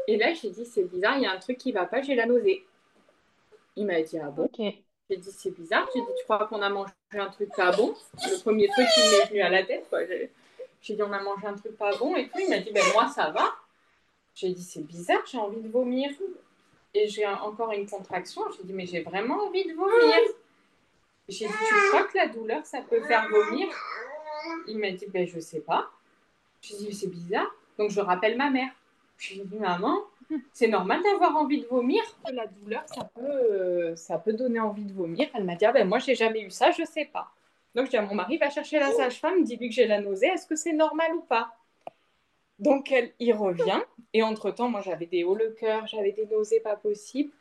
Et là, j'ai dit, c'est bizarre, il y a un truc qui va pas, j'ai la nausée. Il m'a dit, ah bon? J'ai dit, c'est bizarre. J'ai dit, tu crois qu'on a mangé un truc pas bon? Le premier truc qui m'est venu à la tête, J'ai dit, on a mangé un truc pas bon et tout. Il m'a dit, ben moi, ça va. J'ai dit, c'est bizarre, j'ai envie de vomir. Et j'ai encore une contraction. J'ai dit, mais j'ai vraiment envie de vomir. J'ai dit, tu crois que la douleur, ça peut faire vomir? Il m'a dit, ben je sais pas. J'ai dit, c'est bizarre. Donc je rappelle ma mère. J'ai dit, maman, c'est normal d'avoir envie de vomir. La douleur, ça peut, euh, ça peut donner envie de vomir. Elle m'a dit, ah ben moi, j'ai jamais eu ça, je sais pas. Donc je dis à mon mari, va chercher la sage-femme, dis-lui que j'ai la nausée, est-ce que c'est normal ou pas? Donc elle, il revient. Et entre-temps, moi, j'avais des hauts le cœur, j'avais des nausées pas possibles.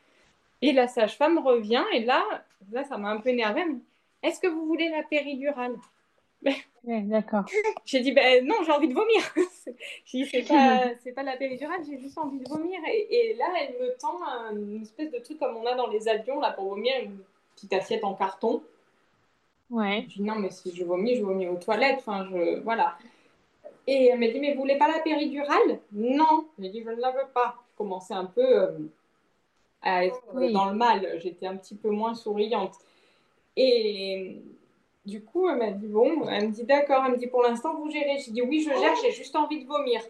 Et la sage-femme revient, et là, là ça m'a un peu énervée. Est-ce que vous voulez la péridurale?
D'accord.
J'ai dit, ben non, j'ai envie de vomir. j'ai dit, c'est pas, pas la péridurale, j'ai juste envie de vomir. Et, là, elle me tend une espèce de truc comme on a dans les avions, là, pour vomir, une petite assiette en carton.
Ouais.
Je dis, non, mais si je vomis, je vomis aux toilettes. Enfin, je... Voilà. Et elle m'a dit, mais vous voulez pas la péridurale? Non. J'ai dit, je ne la veux pas. Je commençais un peu euh, à être dans le mal. J'étais un petit peu moins souriante. Et du coup, elle m'a dit bon, elle me dit d'accord, elle me dit pour l'instant vous gérez. J'ai dit oui, je gère, j'ai juste envie de vomir.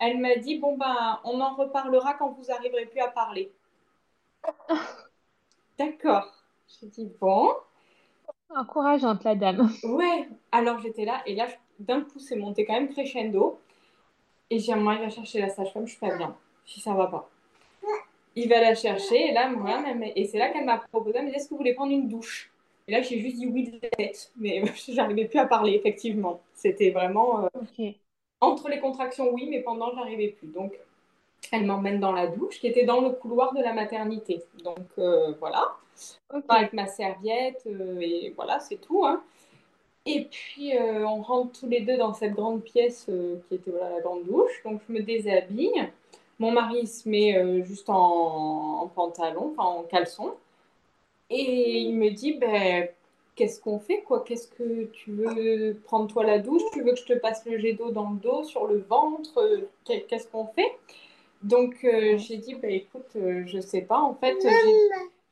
Elle m'a dit bon ben, on en reparlera quand vous arriverez plus à parler. D'accord. J'ai dit bon.
Encourageante la dame.
Ouais. Alors j'étais là et là d'un coup c'est monté quand même crescendo et j'ai moi il va chercher la sage-femme, je suis pas bien. Si ça va pas. Il va la chercher et là moi, et c'est là qu'elle m'a proposé, dit est-ce que vous voulez prendre une douche? Et là, j'ai juste dit oui de tête, mais j'arrivais plus à parler, effectivement. C'était vraiment. Euh, entre les contractions, oui, mais pendant, j'arrivais plus. Donc, elle m'emmène dans la douche, qui était dans le couloir de la maternité. Donc, euh, voilà. Avec ma serviette, euh, et voilà, c'est tout. Hein. Et puis, on rentre tous les deux dans cette grande pièce qui était voilà, la grande douche. Donc, je me déshabille. Mon mari se met juste en, en pantalon, enfin en caleçon. Et il me dit, ben, qu'est-ce qu'on fait quoi? Qu'est-ce que tu veux prendre toi la douche? Tu veux que je te passe le jet d'eau dans le dos, sur le ventre? Qu'est-ce qu'on fait? Donc euh, j'ai dit, ben, écoute, euh, je sais pas. En fait,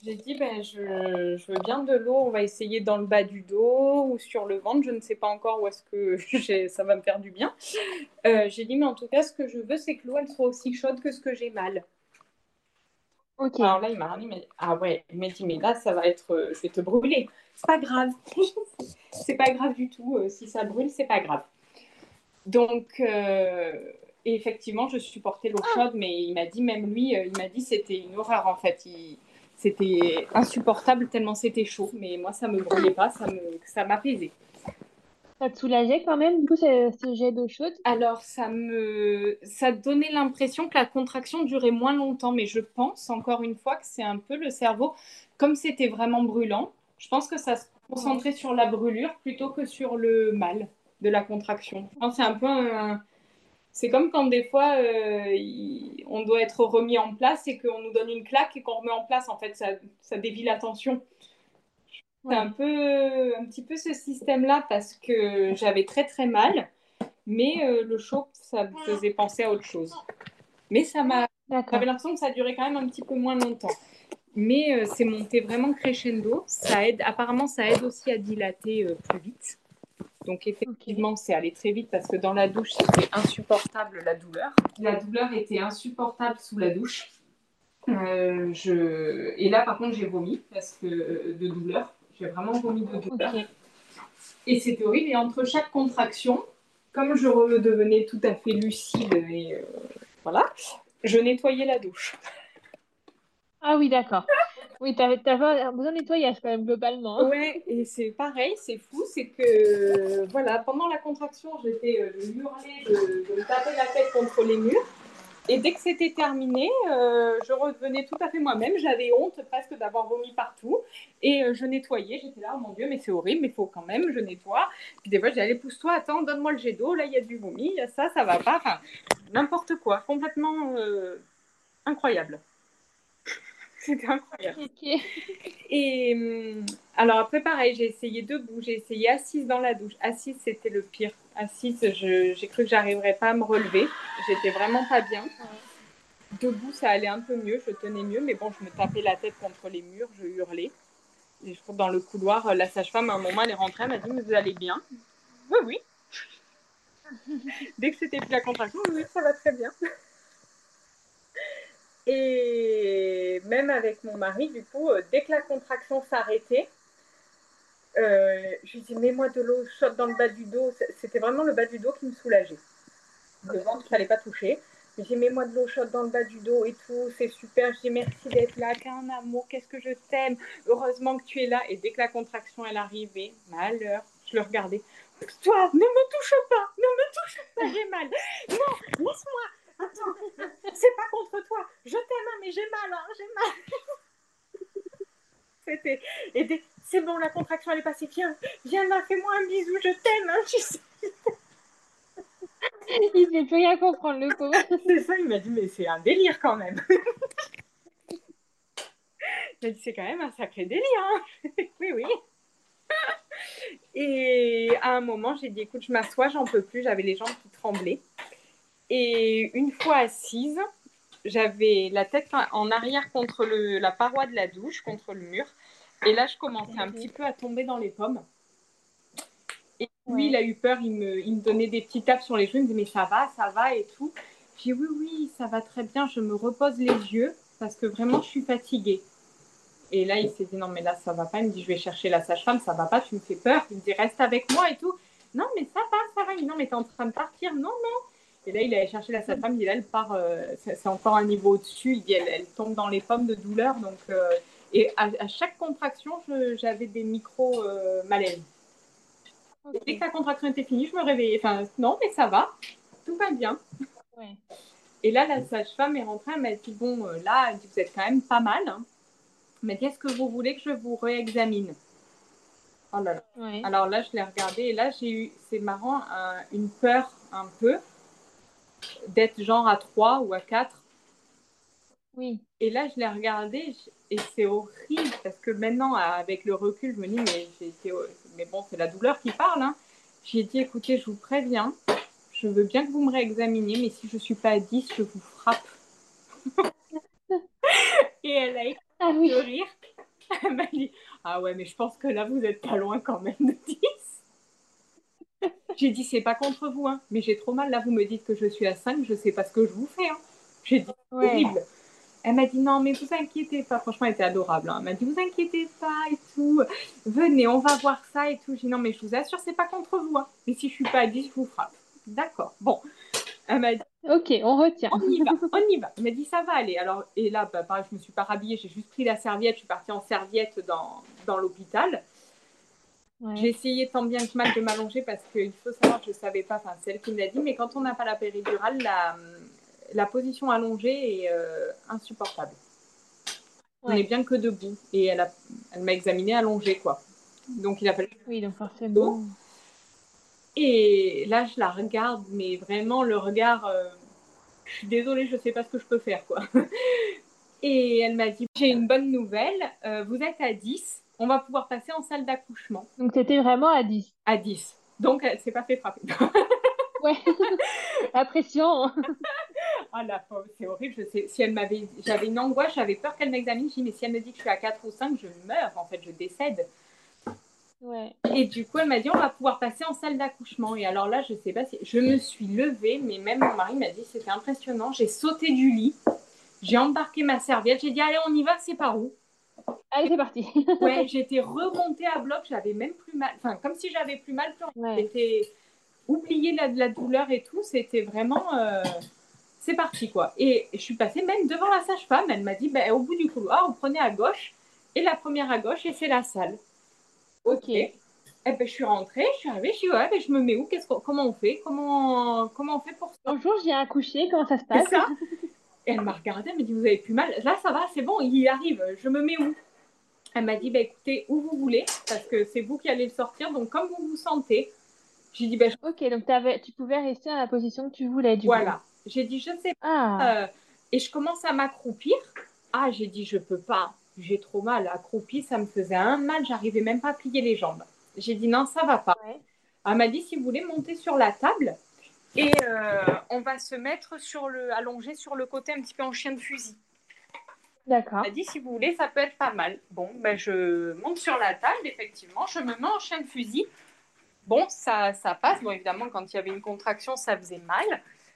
j'ai dit, ben, je, je, veux bien de l'eau. On va essayer dans le bas du dos ou sur le ventre. Je ne sais pas encore où est-ce que ça va me faire du bien. Euh, j'ai dit, mais en tout cas, ce que je veux, c'est que l'eau soit aussi chaude que ce que j'ai mal.
Ok.
Alors là, il m'a dit, mais... ah ouais, il m'a dit, mais là, ça va être, euh, je vais te brûler. C'est pas grave. c'est pas grave du tout. Euh, si ça brûle, c'est pas grave. Donc, euh, effectivement, je supportais l'eau chaude, mais il m'a dit, même lui, il m'a dit, c'était une horreur en fait. C'était insupportable tellement c'était chaud. Mais moi, ça me brûlait pas, ça me, ça m'apaisait.
Ça te soulageait quand même, du coup, ce, jet d'eau chaude?
Alors, ça me ça donnait l'impression que la contraction durait moins longtemps, mais je pense, encore une fois, que c'est un peu le cerveau, comme c'était vraiment brûlant, je pense que ça se concentrait sur la brûlure plutôt que sur le mal de la contraction. Je pense c'est un peu C'est comme quand des fois, euh, on doit être remis en place et qu'on nous donne une claque et qu'on remet en place. En fait, ça, ça dévie l'attention. C'est un peu, un petit peu ce système-là parce que j'avais très très mal, mais euh, le chaud, ça me faisait penser à autre chose. Mais ça m'a, j'avais l'impression que ça durait quand même un petit peu moins longtemps. Mais euh, c'est monté vraiment crescendo. Ça aide, apparemment, ça aide aussi à dilater euh, plus vite. Donc effectivement, c'est allé très vite parce que dans la douche, c'était insupportable la douleur. La douleur était insupportable sous la douche. je... Et là, par contre, j'ai vomi parce que de douleur. J'ai vraiment vomi de douleur. Et c'était horrible. Et entre chaque contraction, comme je redevenais tout à fait lucide et euh, voilà, je nettoyais la douche.
Ah oui, d'accord. Oui, tu avais, besoin de nettoyage quand même globalement.
Hein. Oui, et c'est pareil, c'est fou, c'est que voilà, pendant la contraction, j'étais, euh, je hurlais, je, je me tapais la tête contre les murs. Et dès que c'était terminé, euh, je revenais tout à fait moi-même. J'avais honte presque d'avoir vomi partout. Et euh, je nettoyais. J'étais là, oh mon Dieu, mais c'est horrible, mais il faut quand même, je nettoie. Puis des fois, allez, pousse-toi, attends, donne-moi le jet d'eau. Là, il y a du vomi, il y a ça, ça va pas. Enfin, n'importe quoi. Complètement euh, incroyable. C'était incroyable. Et hum, alors après, pareil, j'ai essayé debout, j'ai essayé assise dans la douche. Assise, c'était le pire. Assise, j'ai cru que j'arriverais pas à me relever. J'étais vraiment pas bien. Debout, ça allait un peu mieux, je tenais mieux, mais bon, je me tapais la tête contre les murs, je hurlais. Et je trouve dans le couloir, la sage-femme, à un moment, elle est rentrée, elle m'a dit, vous allez bien? Oui, oui. Dès que c'était plus la contraction, oui, ça va très bien. Et même avec mon mari, du coup, euh, dès que la contraction s'arrêtait, euh, je lui dis mets-moi de l'eau chaude dans le bas du dos. C'était vraiment le bas du dos qui me soulageait. Le ventre, il fallait pas toucher. Je dis mets-moi de l'eau chaude dans le bas du dos et tout, c'est super. Je dis merci d'être là, qu'un amour, qu'est-ce que je t'aime. Heureusement que tu es là. Et dès que la contraction elle arrivait, malheur, je le regardais. Toi, ne me touche pas, ne me touche pas, j'ai mal. Non, laisse-moi. Attends, c'est pas contre toi. Je t'aime, hein, mais j'ai mal, hein, j'ai mal. C'était. Et c'est bon, la contraction elle est passée. Viens, viens là, fais-moi un bisou, je t'aime, hein, tu sais.
Il ne plus rien comprendre, le pauvre.
C'est ça, il m'a dit, mais c'est un délire quand même. Il m'a dit, c'est quand même un sacré délire. Hein. oui, oui. Et à un moment, j'ai dit, écoute, je m'assois, j'en peux plus. J'avais les jambes qui tremblaient. Et une fois assise, j'avais la tête en arrière contre le, la paroi de la douche, contre le mur. Et là, je commençais un petit peu à tomber dans les pommes. Et lui, il a eu peur, il me, il me donnait des petits tapes sur les joues, il me disait, mais ça va, ça va et tout. J'ai dit, oui, oui, ça va très bien, je me repose les yeux parce que vraiment, je suis fatiguée. Et là, il s'est dit, non, mais là, ça va pas. Il me dit, je vais chercher la sage-femme, ça va pas, tu me fais peur. Il me dit, reste avec moi et tout. Non, mais ça va, ça va. Il me dit, non, mais t'es en train de partir. Non, non. Et là, il allait chercher la sage-femme. Il dit, là, elle part, euh, c'est encore un niveau au-dessus. Il dit, elle, tombe dans les pommes de douleur. Donc, euh, et à, chaque contraction, j'avais des micro-malaises. Euh, dès que la contraction était finie, je me réveillais. Enfin, non, mais ça va. Tout va bien. Et là, la sage-femme est rentrée. Elle m'a dit, bon, là, dit, vous êtes quand même pas mal. Hein mais qu'est-ce que vous voulez que je vous réexamine? Oh là là. Alors là, je l'ai regardé et là, j'ai eu, c'est marrant, une peur un peu d'être genre à 3 ou à 4.
Oui.
Et là, je l'ai regardé et c'est horrible parce que maintenant, avec le recul, je me dis, mais, mais bon, c'est la douleur qui parle. Hein. J'ai dit, écoutez, je vous préviens, je veux bien que vous me réexaminiez, mais si je ne suis pas à 10, je vous frappe. et elle a
ah oui.
de rire. Elle m'a dit Ah ouais, mais je pense que là, vous êtes pas loin quand même de 10. J'ai dit C'est pas contre vous, hein, mais j'ai trop mal. Là, vous me dites que je suis à 5, je sais pas ce que je vous fais. Hein. J'ai dit horrible. Elle m'a dit non, mais vous inquiétez pas. Franchement, elle était adorable. Hein. Elle m'a dit vous inquiétez pas et tout. Venez, on va voir ça et tout. J'ai dit non, mais je vous assure, c'est pas contre vous. Hein. Mais si je suis pas à 10, je vous frappe. D'accord. Bon. Elle m'a dit
Ok, on retient.
On y va, on y va. Elle m'a dit ça va aller. Alors, et là, bah, pareil, je me suis pas rhabillée, j'ai juste pris la serviette, je suis partie en serviette dans, dans l'hôpital. J'ai essayé tant bien que mal de m'allonger parce qu'il faut savoir que je ne savais pas, enfin, c'est elle qui me l'a dit, mais quand on n'a pas la péridurale, la, la position allongée est euh, insupportable. On n'est bien que debout. Et elle, elle m'a examiné allongée, quoi. Donc, il a fallu.
Oui, donc forcément.
Et là, je la regarde, mais vraiment le regard, euh, je suis désolée, je ne sais pas ce que je peux faire, quoi. Et elle m'a dit, j'ai une bonne nouvelle, euh, vous êtes à 10, on va pouvoir passer en salle d'accouchement.
Donc, tu étais vraiment à 10
À 10. Donc, elle ne s'est pas fait frapper.
ouais, la pression.
ah, la c'est horrible. Je sais, si elle m'avait, j'avais une angoisse, j'avais peur qu'elle m'examine. Je dis, mais si elle me dit que je suis à 4 ou 5, je meurs, en fait, je décède. Et du coup, elle m'a dit, on va pouvoir passer en salle d'accouchement. Et alors là, je sais pas si... Je me suis levée, mais même mon mari m'a dit, c'était impressionnant. J'ai sauté du lit, j'ai embarqué ma serviette, j'ai dit, allez, on y va, c'est par où?
Allez, c'est parti.
ouais, j'étais remontée à bloc, j'avais même plus mal. Enfin, comme si j'avais plus mal. J'étais oublié la, la douleur et tout. C'était vraiment... Euh, c'est parti, quoi. Et je suis passée même devant la sage-femme. Elle m'a dit, ben, au bout du couloir, on prenait à gauche. Et la première à gauche, et c'est la salle. Ok. Eh ben, je suis rentrée, je suis arrivée, je suis ouais, mais je me mets où? Comment on fait? Comment, comment on fait pour ça?
Bonjour, j'ai accouché, comment ça se passe? ça
Et elle m'a regardée, elle m'a dit Vous avez plus mal Là, ça va, c'est bon, il arrive, je me mets où? Elle m'a dit bah, Écoutez, où vous voulez, parce que c'est vous qui allez le sortir, donc comme vous vous sentez. J'ai dit bah,
Ok, donc avais, tu pouvais rester à la position que tu voulais, du
Voilà. J'ai dit Je sais pas. Ah. Euh, et je commence à m'accroupir. Ah, j'ai dit Je peux pas j'ai trop mal. Accroupie, ça me faisait un mal, j'arrivais même pas à plier les jambes. J'ai dit non, ça va pas. Elle m'a dit si vous voulez monter sur la table, Et on va se mettre sur le, allongé sur le côté un petit peu en chien de fusil.
D'accord.
Elle dit, si vous voulez, ça peut être pas mal. Bon, ben, je monte sur la table, effectivement, je me mets en chien de fusil. Bon, ça, ça passe. Bon, évidemment, quand il y avait une contraction, ça faisait mal.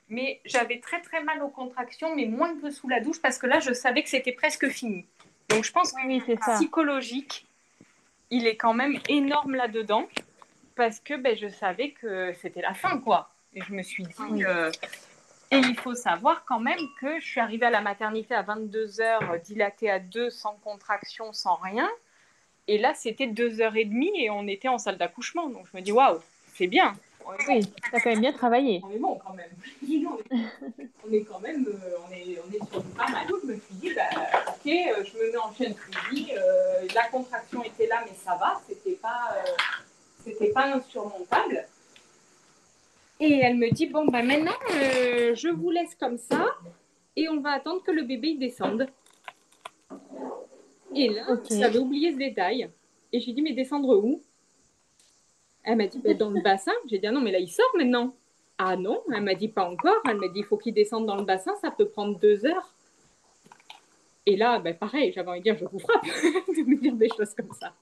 Mais j'avais très, très mal aux contractions, mais moins que sous la douche, parce que là, je savais que c'était presque fini. Donc, je pense que
oui,
psychologique, il est quand même énorme là-dedans, parce que ben, je savais que c'était la fin, quoi. Et je me suis dit, euh, et il faut savoir quand même que je suis arrivée à la maternité à 22 heures, dilatée à 2, sans contraction, sans rien. Et là, c'était 2h30 et on était en salle d'accouchement. Donc je me dis, waouh, c'est bien.
Oui, a quand même bien travaillé.
On est bon quand même. on, est, quand même, euh, on, est, on est sur du pas mal. Je me suis dit, bah, ok, euh, je me mets en chaîne suivi. Euh, la contraction était là, mais ça va. C'était pas, c'était pas insurmontable. Et elle me dit, bon, ben maintenant, euh, je vous laisse comme ça et on va attendre que le bébé descende. Et là, j'avais oublié ce détail. Et j'ai dit, mais descendre où? Elle m'a dit, ben, dans le bassin. J'ai dit, ah non, mais là, il sort maintenant. Ah non, elle m'a dit, pas encore. Elle m'a dit, il faut qu'il descende dans le bassin, ça peut prendre deux heures. Et là, ben, pareil, j'avais envie de dire, je vous frappe de me dire des choses comme ça.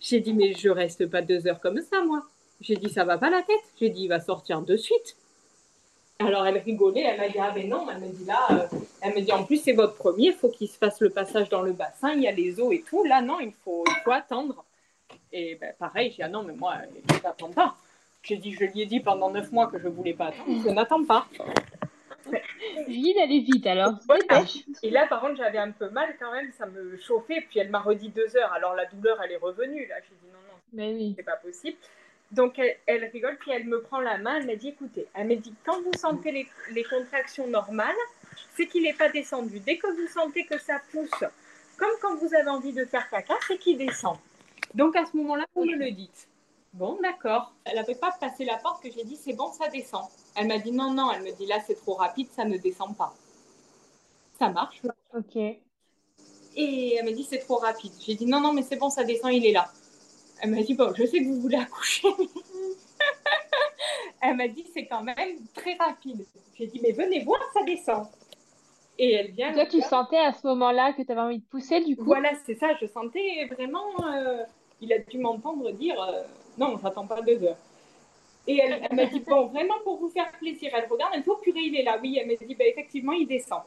J'ai dit, mais je reste pas deux heures comme ça, moi. J'ai dit, ça va pas la tête. J'ai dit, il va sortir de suite. Alors elle rigolait, elle m'a dit, ah ben non, elle me dit là, euh, elle me dit, en plus c'est votre premier, il faut qu'il se fasse le passage dans le bassin, il y a les eaux et tout. Là, non, il faut, il faut attendre. Et ben, pareil, j'ai dit, ah non, mais moi, je n'attends pas. J'ai dit, je lui ai dit pendant neuf mois que je voulais pas attendre, je n'attends pas.
Vite, allez vite alors.
Et là, par contre, j'avais un peu mal quand même, ça me chauffait. Puis elle m'a redit deux heures. Alors la douleur, elle est revenue. Là, j'ai dit non, non,
mais oui.
c'est pas possible. Donc elle, rigole, puis elle me prend la main, elle m'a dit écoutez, elle m'a dit quand vous sentez les, contractions normales, c'est qu'il n'est pas descendu. Dès que vous sentez que ça pousse, comme quand vous avez envie de faire caca, c'est qu'il descend. Donc à ce moment-là, vous me le dites. Bon, d'accord. Elle n'avait pas passé la porte que j'ai dit c'est bon, ça descend. Elle m'a dit non, non. Elle me dit là c'est trop rapide, ça ne descend pas. Ça marche.
Ok.
Et elle m'a dit c'est trop rapide. J'ai dit non, non, mais c'est bon, ça descend, il est là. Elle m'a dit, bon, je sais que vous voulez accoucher. elle m'a dit, c'est quand même très rapide. J'ai dit, mais venez voir, ça descend. Et elle vient.
Toi, tu sentais à ce moment-là que tu avais envie de pousser, du coup
Voilà, c'est ça. Je sentais vraiment. Euh, il a dû m'entendre dire, euh, non, on s'attend pas deux heures. Et elle, m'a dit, bon, vraiment pour vous faire plaisir. Elle regarde, elle dit, oh purée, il est là. Oui, elle m'a dit, bah, effectivement, il descend.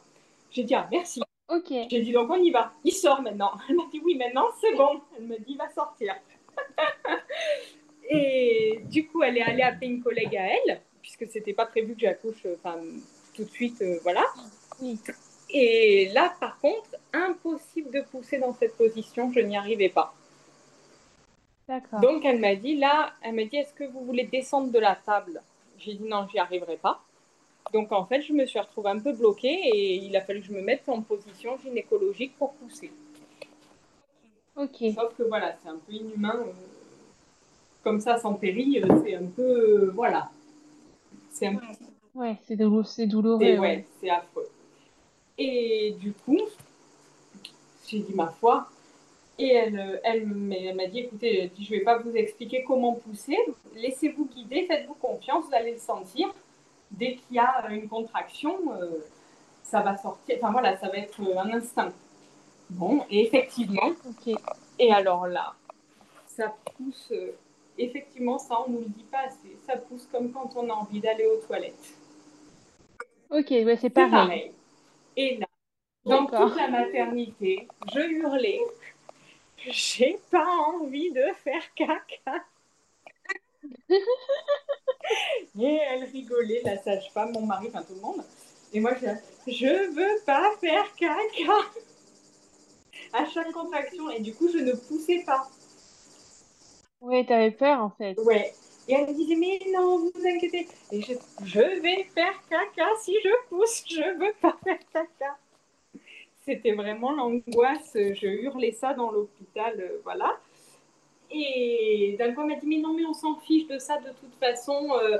J'ai dit, ah, merci.
Ok.
J'ai dit, donc on y va. Il sort maintenant. Elle m'a dit, oui, maintenant, c'est bon. Elle m'a dit, il va sortir. et du coup, elle est allée appeler une collègue à elle, puisque c'était pas prévu que j'accouche enfin, tout de suite, euh, voilà. Et là, par contre, impossible de pousser dans cette position, je n'y arrivais pas. Donc elle m'a dit, là, elle m'a dit, est-ce que vous voulez descendre de la table? J'ai dit non, j'y arriverai pas. Donc en fait, je me suis retrouvée un peu bloquée et il a fallu que je me mette en position gynécologique pour pousser.
Ok.
Sauf que voilà, c'est un peu inhumain. Euh, comme ça, sans péri, euh, c'est un peu. Euh, voilà.
C'est un Ouais, c'est douloureux. C'est
ouais, c'est affreux. Et du coup, j'ai dit ma foi. Et elle, elle m'a dit écoutez, je ne vais pas vous expliquer comment pousser. Laissez-vous guider, faites-vous confiance, vous allez le sentir. Dès qu'il y a une contraction, ça va sortir. Enfin voilà, ça va être un instinct. Bon, et effectivement. Et alors là, ça pousse. Euh, effectivement, ça, on ne nous le dit pas assez. Ça pousse comme quand on a envie d'aller aux toilettes.
Ok, ouais, c'est pareil.
Et là, dans toute la maternité, je hurlais. J'ai pas envie de faire caca. et elle rigolait, la sage-femme, mon mari, enfin tout le monde. Et moi, je, je veux pas faire caca à chaque contraction et du coup, je ne poussais pas.
Oui, tu avais peur en fait.
Ouais. Et elle me disait, mais non, vous inquiétez. Et je, je vais faire caca si je pousse, je veux pas faire caca. C'était vraiment l'angoisse. Je hurlais ça dans l'hôpital, euh, voilà. Et d'un coup, elle m'a dit, mais non, mais on s'en fiche de ça de toute façon. Euh.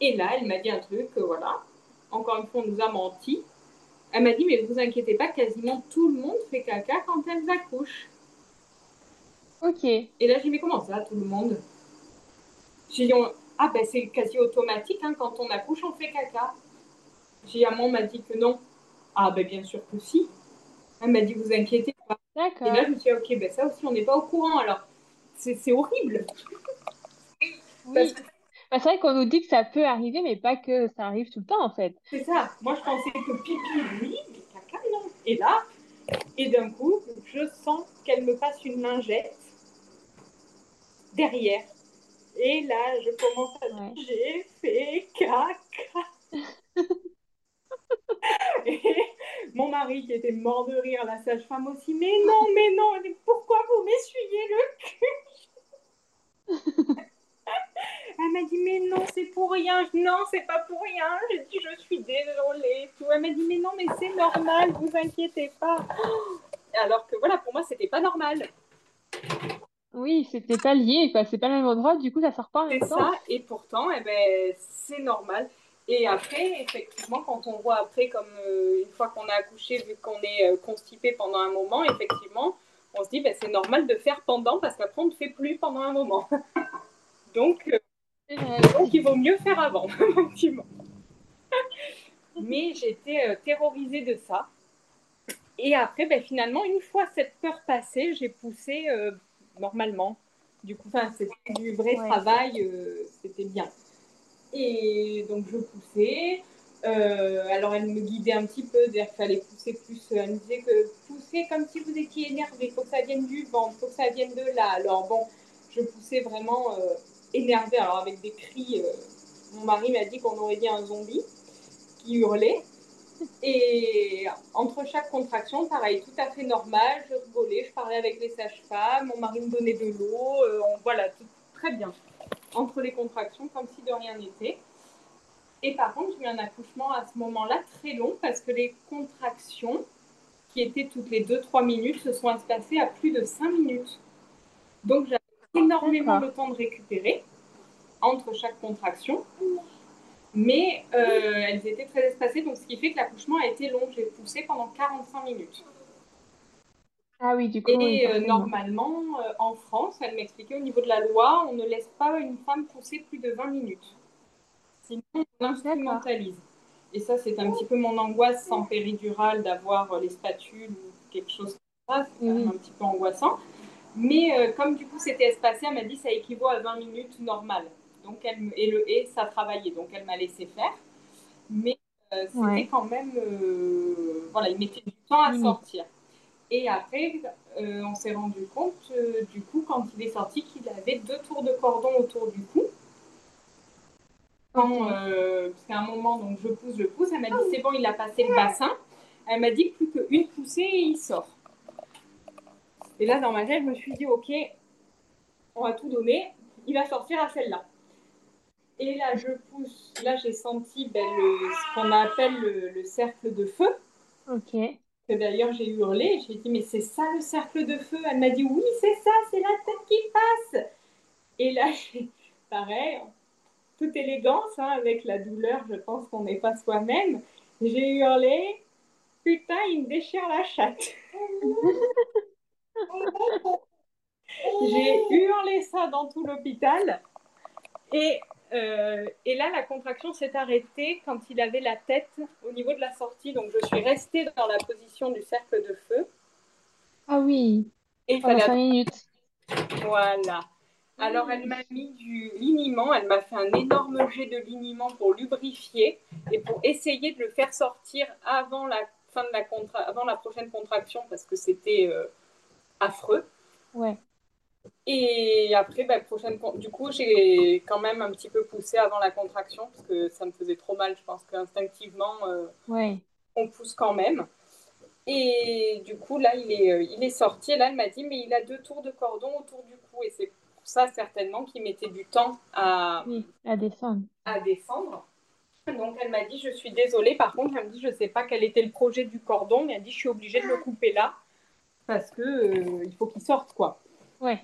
Et là, elle m'a dit un truc, euh, voilà. Encore une fois, on nous a menti. Elle m'a dit, mais ne vous inquiétez pas, quasiment tout le monde fait caca quand elles accouchent.
Ok.
Et là, j'ai dit, mais comment ça, tout le monde? J'ai dit, Ah ben c'est quasi automatique, hein, quand on accouche, on fait caca. J'ai m'a dit que non. Ah ben bien sûr que si. Elle m'a dit, vous inquiétez pas. Et là, je me suis dit, ok, ben ça aussi, on n'est pas au courant. Alors, c'est horrible.
Oui. Bah, c'est vrai qu'on nous dit que ça peut arriver, mais pas que ça arrive tout le temps, en fait.
C'est ça. Moi, je pensais que pipi, oui, mais caca, non. Et là, et d'un coup, je sens qu'elle me passe une lingette derrière. Et là, je commence à dire, j'ai fait caca. et mon mari qui était mort de rire, la sage-femme aussi, mais non, mais non, pourquoi vous m'essuyez le cul? Elle m'a dit, mais non, c'est pour rien. Non, c'est pas pour rien. J'ai dit, je suis désolée. Tout. Elle m'a dit, mais non, mais c'est normal, vous inquiétez pas. Alors que voilà, pour moi, c'était pas normal.
Oui, c'était pas lié, quoi. C'est pas le même endroit, du coup, ça sort pas en
même temps. Ça, et pourtant, eh ben, c'est normal. Et après, effectivement, quand on voit après, comme euh, une fois qu'on a accouché, vu qu'on est euh, constipé pendant un moment, effectivement, on se dit, ben, c'est normal de faire pendant, parce qu'après, on ne fait plus pendant un moment. donc, euh, donc, il vaut mieux faire avant, effectivement. Mais j'étais euh, terrorisée de ça. Et après, ben, finalement, une fois cette peur passée, j'ai poussé euh, normalement. Du coup, c'était du vrai travail, euh, c'était bien. Et donc, je poussais. alors, elle me guidait un petit peu, dire qu'il fallait pousser plus. Elle me disait que pousser comme si vous étiez énervé, il faut que ça vienne du ventre, il faut que ça vienne de là. Alors, bon, je poussais vraiment énervé, alors avec des cris. Euh, mon mari m'a dit qu'on aurait dit un zombie qui hurlait. Et entre chaque contraction, pareil, tout à fait normal, je rigolais, je parlais avec les sages-femmes, mon mari me donnait de l'eau, euh, voilà, tout très bien. Entre les contractions, comme si de rien n'était. Et par contre, j'ai eu un accouchement à ce moment-là très long parce que les contractions, qui étaient toutes les 2-3 minutes, se sont espacées à plus de 5 minutes. Donc énormément le temps de récupérer entre chaque contraction. Mais euh, elles étaient très espacées, donc ce qui fait que l'accouchement a été long. J'ai poussé pendant 45 minutes.
Ah oui, du coup.
Et euh, normalement, euh, en France, elle m'expliquait au niveau de la loi, on ne laisse pas une femme pousser plus de 20 minutes. Sinon, on l'instrumentalise. Et ça, c'est un petit peu mon angoisse sans péridurale d'avoir les spatules ou quelque chose comme ça. C'est un petit peu angoissant. Mais euh, comme du coup c'était espacé, elle m'a dit ça équivaut à 20 minutes normales. Donc elle, et le et ça travaillait, donc elle m'a laissé faire. Mais euh, c'était quand même, euh, voilà, il mettait du temps à sortir. Et après, on s'est rendu compte, du coup, quand il est sorti, qu'il avait deux tours de cordon autour du cou. Quand, parce qu'à un moment, donc je pousse, je pousse, elle m'a dit c'est bon, il a passé le bassin. Elle m'a dit plus qu'une poussée et il sort. Et là, dans ma tête, je me suis dit, OK, on va tout donner. Il va sortir à celle-là. Et là, je pousse. Là, j'ai senti ben, ce qu'on appelle le, cercle de feu.
OK.
Que d'ailleurs, j'ai hurlé. J'ai dit, mais c'est ça le cercle de feu? Elle m'a dit, oui, c'est ça, c'est la tête qui passe. Et là, pareil, toute élégance, hein, avec la douleur, je pense qu'on n'est pas soi-même. J'ai hurlé, putain, il me déchire la chatte. J'ai hurlé ça dans tout l'hôpital. Et, euh, et là, la contraction s'est arrêtée quand il avait la tête au niveau de la sortie. Donc, je suis restée dans la position du cercle de feu.
Ah oui.
Et il fallait... minutes. Voilà. Alors, elle m'a mis du liniment, elle m'a fait un énorme jet de liniment pour lubrifier et pour essayer de le faire sortir avant la fin de la, contra... avant la prochaine contraction parce que c'était euh, affreux.
Ouais.
Et après, ben, prochaine, du coup, j'ai quand même un petit peu poussé avant la contraction parce que ça me faisait trop mal. Je pense qu'instinctivement, euh,
ouais.
on pousse quand même. Et du coup, là, il est, euh, il est sorti. Et là, elle m'a dit, mais il a deux tours de cordon autour du cou. Et c'est pour ça, certainement, qu'il mettait du temps à,
à descendre.
À descendre. Donc, elle m'a dit, je suis désolée. Par contre, elle me dit, je ne sais pas quel était le projet du cordon. Mais elle dit, je suis obligée de le couper là parce que euh, il faut qu'il sorte, quoi.
Ouais.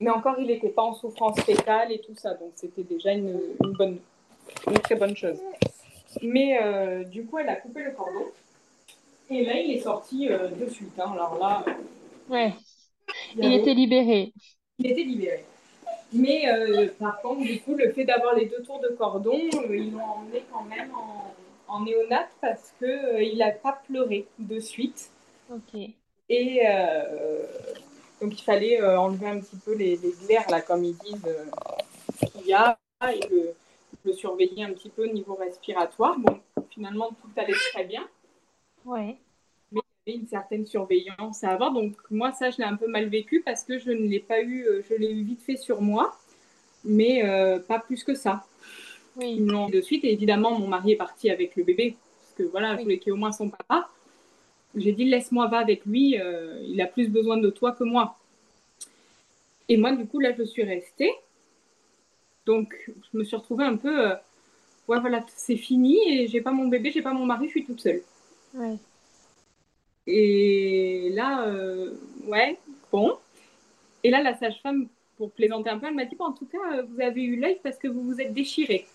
Mais encore, il n'était pas en souffrance fétale et tout ça, donc c'était déjà une, bonne, une très bonne chose. Mais euh, du coup, elle a coupé le cordon. Et là, il est sorti euh, de suite. Hein. Alors là.
Ouais. Il, était libéré.
Il était libéré. Mais euh, par contre, du coup, le fait d'avoir les deux tours de cordon, ils l'ont emmené quand même en, en néonate parce qu'il il n'a pas pleuré de suite.
Ok.
Et donc, il fallait enlever un petit peu les, les glaires, là, comme ils disent, qu'il y a, et le, le, surveiller un petit peu au niveau respiratoire. Bon, finalement, tout allait très bien.
Ouais
une certaine surveillance à avoir. Donc moi, ça, je l'ai un peu mal vécu parce que je ne l'ai pas eu, euh, je l'ai eu vite fait sur moi, mais euh, pas plus que ça.
Oui.
De suite, et évidemment, mon mari est parti avec le bébé, parce que voilà, je voulais qu'il ait au moins son papa. J'ai dit, laisse-moi va avec lui, euh, il a plus besoin de toi que moi. Et moi, du coup, là, je suis restée. Donc, je me suis retrouvée un peu, ouais, voilà, c'est fini, et j'ai pas mon bébé, j'ai pas mon mari, je suis toute seule.
Ouais.
Et là, euh, ouais, bon. Et là, la sage-femme, pour plaisanter un peu, elle m'a dit bon, en tout cas, vous avez eu l'œil parce que vous vous êtes déchiré.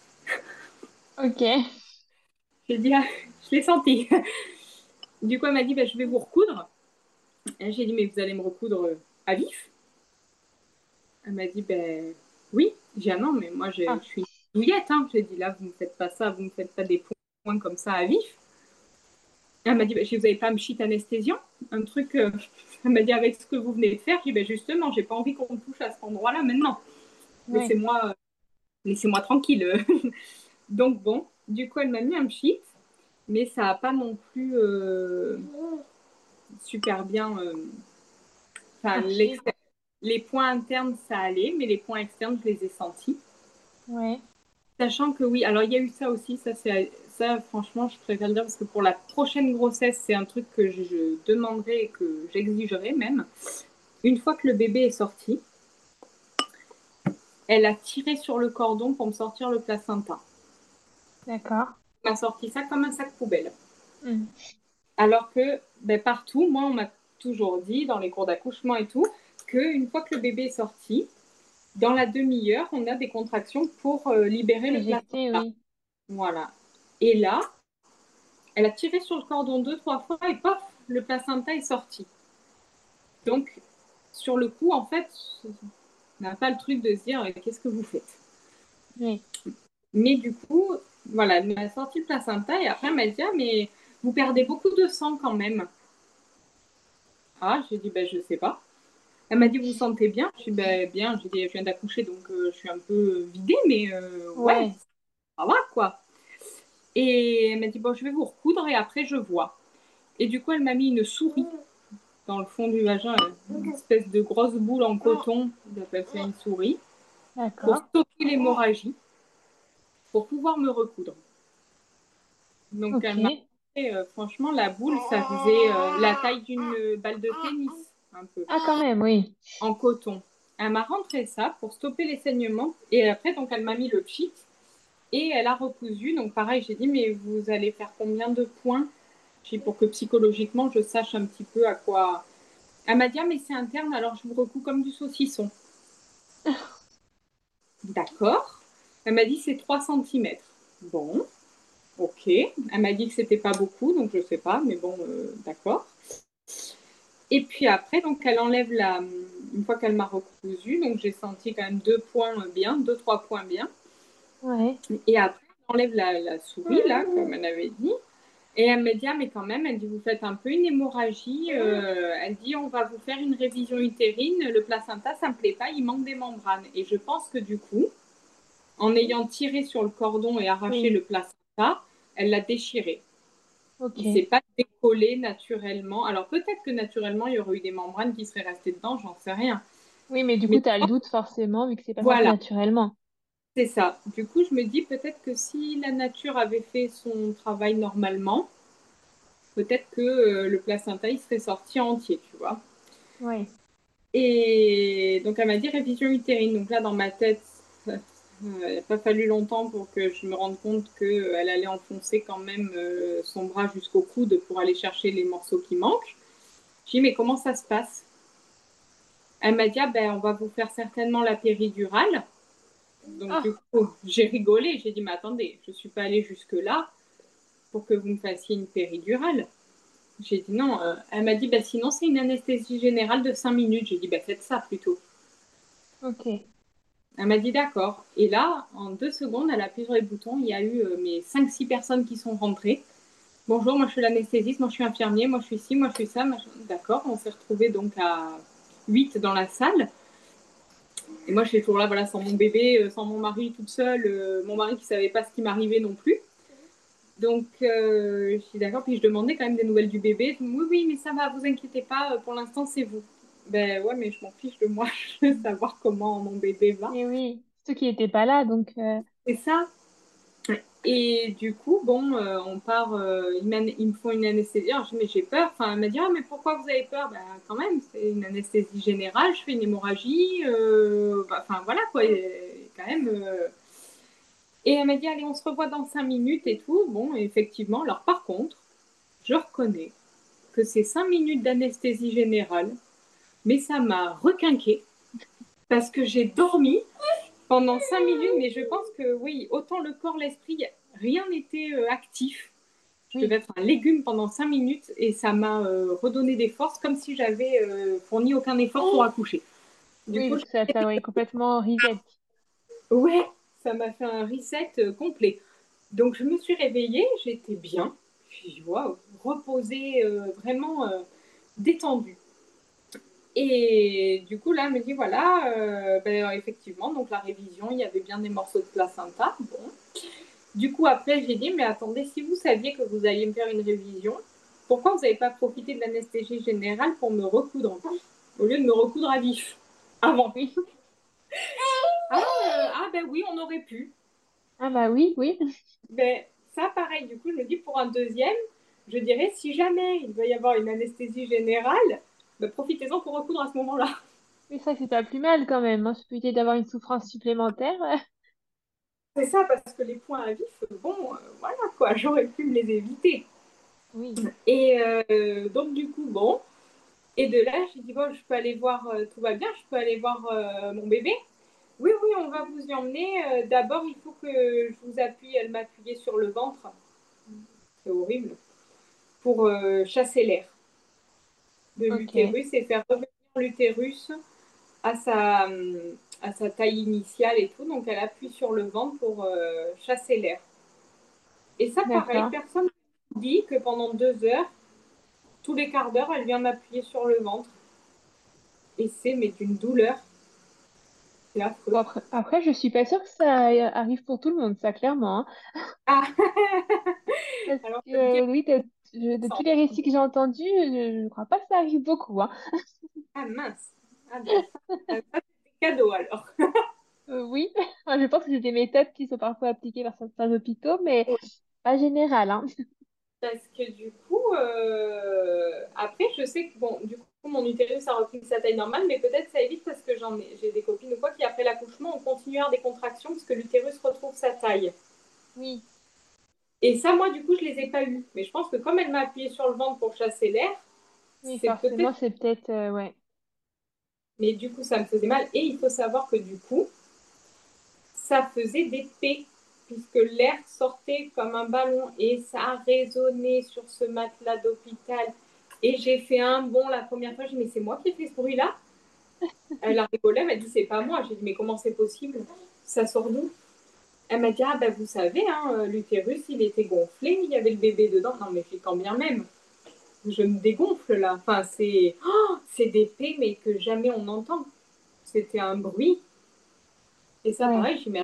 Ok.
J'ai dit, ah, je l'ai senti. Du coup, elle m'a dit bah, je vais vous recoudre. J'ai dit mais vous allez me recoudre à vif Elle m'a dit ben oui. J'ai dit ah non, mais moi je, ah. je suis douillette. Hein. J'ai dit là, vous ne me faites pas ça, vous ne me faites pas des points comme ça à vif. Elle m'a dit, bah, vous n'avez pas un pchit anesthésiant Un truc, euh, elle m'a dit, avec ce que vous venez de faire, j'ai dit, bah, justement, j'ai pas envie qu'on touche à cet endroit-là maintenant. Laissez-moi euh, laissez-moi tranquille. Donc bon, du coup, elle m'a mis un pchit, mais ça n'a pas non plus euh, super bien... Enfin, les points internes, ça allait, mais les points externes, je les ai sentis.
Ouais.
Sachant que oui, alors il y a eu ça aussi, ça c'est franchement, je préfère le dire parce que pour la prochaine grossesse, c'est un truc que je demanderai et que j'exigerai même. Une fois que le bébé est sorti, elle a tiré sur le cordon pour me sortir le placenta.
D'accord.
M'a sorti ça comme un sac poubelle.
Hmm.
Alors que ben, partout, moi, on m'a toujours dit, dans les cours d'accouchement et tout, qu'une fois que le bébé est sorti, dans la demi-heure, on a des contractions pour euh, libérer le placenta. Voilà. Et là, elle a tiré sur le cordon deux, trois fois et paf, le placenta est sorti. Donc, sur le coup, en fait, on n'a pas le truc de se dire qu'est-ce que vous faites? Mais du coup, voilà, elle m'a sorti le placenta et après elle m'a dit ah, mais vous perdez beaucoup de sang quand même. Ah, j'ai dit ben je sais pas. Elle m'a dit vous, vous sentez bien? Je dit ben bien. J'ai dit je viens d'accoucher donc euh, je suis un peu vidée mais euh, ouais, ça va quoi. Et elle m'a dit, bon, je vais vous recoudre et après je vois. Et du coup, elle m'a mis une souris dans le fond du vagin, une espèce de grosse boule en coton, j'appelle ça une souris, pour stopper l'hémorragie, pour pouvoir me recoudre. Donc, elle m'a euh, franchement, la boule, ça faisait euh, la taille d'une balle de tennis, un peu.
Ah, quand même, oui.
En coton. Elle m'a rentré ça pour stopper les saignements. Et après, donc, elle m'a mis le cheat et elle a recousu. Donc pareil, j'ai dit, mais vous allez faire combien de points? J'ai pour que psychologiquement, je sache un petit peu à quoi... Elle m'a dit, ah, mais c'est interne, alors je vous recous comme du saucisson. D'accord. Elle m'a dit, c'est 3 cm. Bon, ok. Elle m'a dit que c'était pas beaucoup, donc je ne sais pas, mais bon, euh, d'accord. Et puis après, donc elle enlève la... Une fois qu'elle m'a recousu, donc j'ai senti quand même deux points bien, deux, trois points bien. Et après, on enlève la, souris, là, comme elle avait dit. Et elle me dit, ah, mais quand même, elle dit, vous faites un peu une hémorragie. Euh, elle dit, on va vous faire une révision utérine. Le placenta, ça ne me plaît pas, il manque des membranes. Et je pense que du coup, en ayant tiré sur le cordon et arraché le placenta, elle l'a déchiré.
Okay.
Il ne s'est pas décollé naturellement. Alors peut-être que naturellement, il y aurait eu des membranes qui seraient restées dedans, j'en sais rien.
Oui, mais du coup, tu as le doute forcément, vu que c'est pas voilà. naturellement.
C'est ça. Du coup, je me dis peut-être que si la nature avait fait son travail normalement, peut-être que euh, le placenta, il serait sorti entier, tu vois.
Oui.
Et donc, elle m'a dit révision utérine. Donc là, dans ma tête, il n'a pas fallu longtemps pour que je me rende compte qu'elle euh, allait enfoncer quand même son bras jusqu'au coude pour aller chercher les morceaux qui manquent. J'ai dit, mais comment ça se passe? Elle m'a dit, ah, ben, on va vous faire certainement la péridurale. Donc, ah. du coup, j'ai rigolé. J'ai dit, mais attendez, je ne suis pas allée jusque-là pour que vous me fassiez une péridurale. J'ai dit non. Euh, elle m'a dit, bah, sinon, c'est une anesthésie générale de 5 minutes. J'ai dit, bah, faites ça plutôt.
Ok.
Elle m'a dit d'accord. Et là, en deux secondes, elle a appuyé sur les boutons. Il y a eu mes cinq, six personnes qui sont rentrées. Bonjour, moi je suis l'anesthésiste, moi je suis infirmier, moi je suis ici, moi je suis ça. D'accord, on s'est retrouvés donc à 8 dans la salle. Et moi je suis toujours là, voilà, sans mon bébé, sans mon mari toute seule, mon mari qui savait pas ce qui m'arrivait non plus. Donc, euh, je suis d'accord. Puis je demandais quand même des nouvelles du bébé. Oui, oui, mais ça va, vous inquiétez pas. Pour l'instant, c'est vous. Ben ouais, mais je m'en fiche de moi. Je veux savoir comment mon bébé va.
Et oui, ceux qui n'étaient pas là, donc. Euh,
c'est ça. Et du coup, bon, euh, on part. ils, me font une anesthésie. Alors, je dis, mais j'ai peur. Enfin, elle m'a dit, ah, mais pourquoi vous avez peur? Ben, quand même, c'est une anesthésie générale. Je fais une hémorragie. Enfin, voilà, quoi. quand même et elle m'a dit, allez, on se revoit dans cinq minutes et tout. Bon, effectivement, alors par contre, je reconnais que c'est cinq minutes d'anesthésie générale, mais ça m'a requinqué parce que j'ai dormi pendant cinq minutes, mais je pense que oui, autant le corps, l'esprit, rien n'était euh, actif. Je devais être un légume pendant cinq minutes et ça m'a euh, redonné des forces comme si j'avais euh, fourni aucun effort pour accoucher.
Du oui, coup, ça t'a complètement reset.
Ouais, ça m'a fait un reset complet. Donc je me suis réveillée, j'étais bien, puis vois reposée, vraiment détendue. Et du coup, là, elle me dit voilà, ben, effectivement, donc la révision, il y avait bien des morceaux de placenta. Bon. Du coup, après, j'ai dit mais attendez, si vous saviez que vous alliez me faire une révision, pourquoi vous n'avez pas profité de l'anesthésie générale pour me recoudre au lieu de me recoudre à vif avant? Ah, euh, ah, ben oui, on aurait pu.
Ah bah oui, oui.
Ben, ça, pareil, du coup, je me dis pour un deuxième, je dirais, si jamais il va y avoir une anesthésie générale, profitez-en pour recoudre à ce moment-là.
Mais ça, c'est pas plus mal quand même, hein, éviter d'avoir une souffrance supplémentaire.
C'est ça, parce que les points à vif, bon, euh, voilà quoi, j'aurais pu me les éviter.
Oui.
Et euh, donc, du coup, bon, et de là, j'ai dit, bon, je peux aller voir, euh, tout va bien, je peux aller voir mon bébé. Oui, oui, on va vous y emmener. D'abord, il faut que je vous appuie. Elle m'appuyait sur le ventre. C'est horrible. Pour chasser l'air de l'utérus et faire revenir l'utérus à sa, à sa taille initiale et tout. Donc, elle appuie sur le ventre pour chasser l'air. Et ça, pareil, personne ne dit que pendant deux heures, tous les quarts d'heure, elle vient m'appuyer sur le ventre. Et c'est mais d'une douleur.
après, après, je suis pas sûre que ça arrive pour tout le monde, ça, clairement. Hein.
Ah
Alors, oui, de tous les récits que j'ai entendus, je ne crois pas que ça arrive beaucoup. Hein.
Ah mince ah, ben, c'est cadeau alors.
Euh, oui, je pense que c'est des méthodes qui sont parfois appliquées par certains hôpitaux, mais pas général. Hein.
Parce que du coup, euh, après, je sais que bon, du coup, mon utérus a repris sa taille normale, mais peut-être ça évite parce que j'en ai, j'ai des copines ou quoi qui, après l'accouchement, ont continué à avoir des contractions parce que l'utérus retrouve sa taille.
Oui.
Et ça, moi, du coup, je les ai pas eues. Mais je pense que comme elle m'a appuyé sur le ventre pour chasser l'air,
oui, c'est forcément, c'est peut-être, euh, ouais.
Mais du coup, ça me faisait mal. Et il faut savoir que du coup, ça faisait des P puisque l'air sortait comme un ballon et ça a résonné sur ce matelas d'hôpital. Et j'ai fait un bond la première fois. J'ai dit, mais c'est moi qui ai fait ce bruit-là? Elle a rigolé, elle m'a dit, c'est pas moi. J'ai dit, mais comment c'est possible? Ça sort d'où? Elle m'a dit, ah ben vous savez, hein, l'utérus, il était gonflé, il y avait le bébé dedans. Non, mais quand bien même. Je me dégonfle là. Enfin, c'est oh, c'est des paix, mais que jamais on entend. C'était un bruit. Et ça, pareil, je me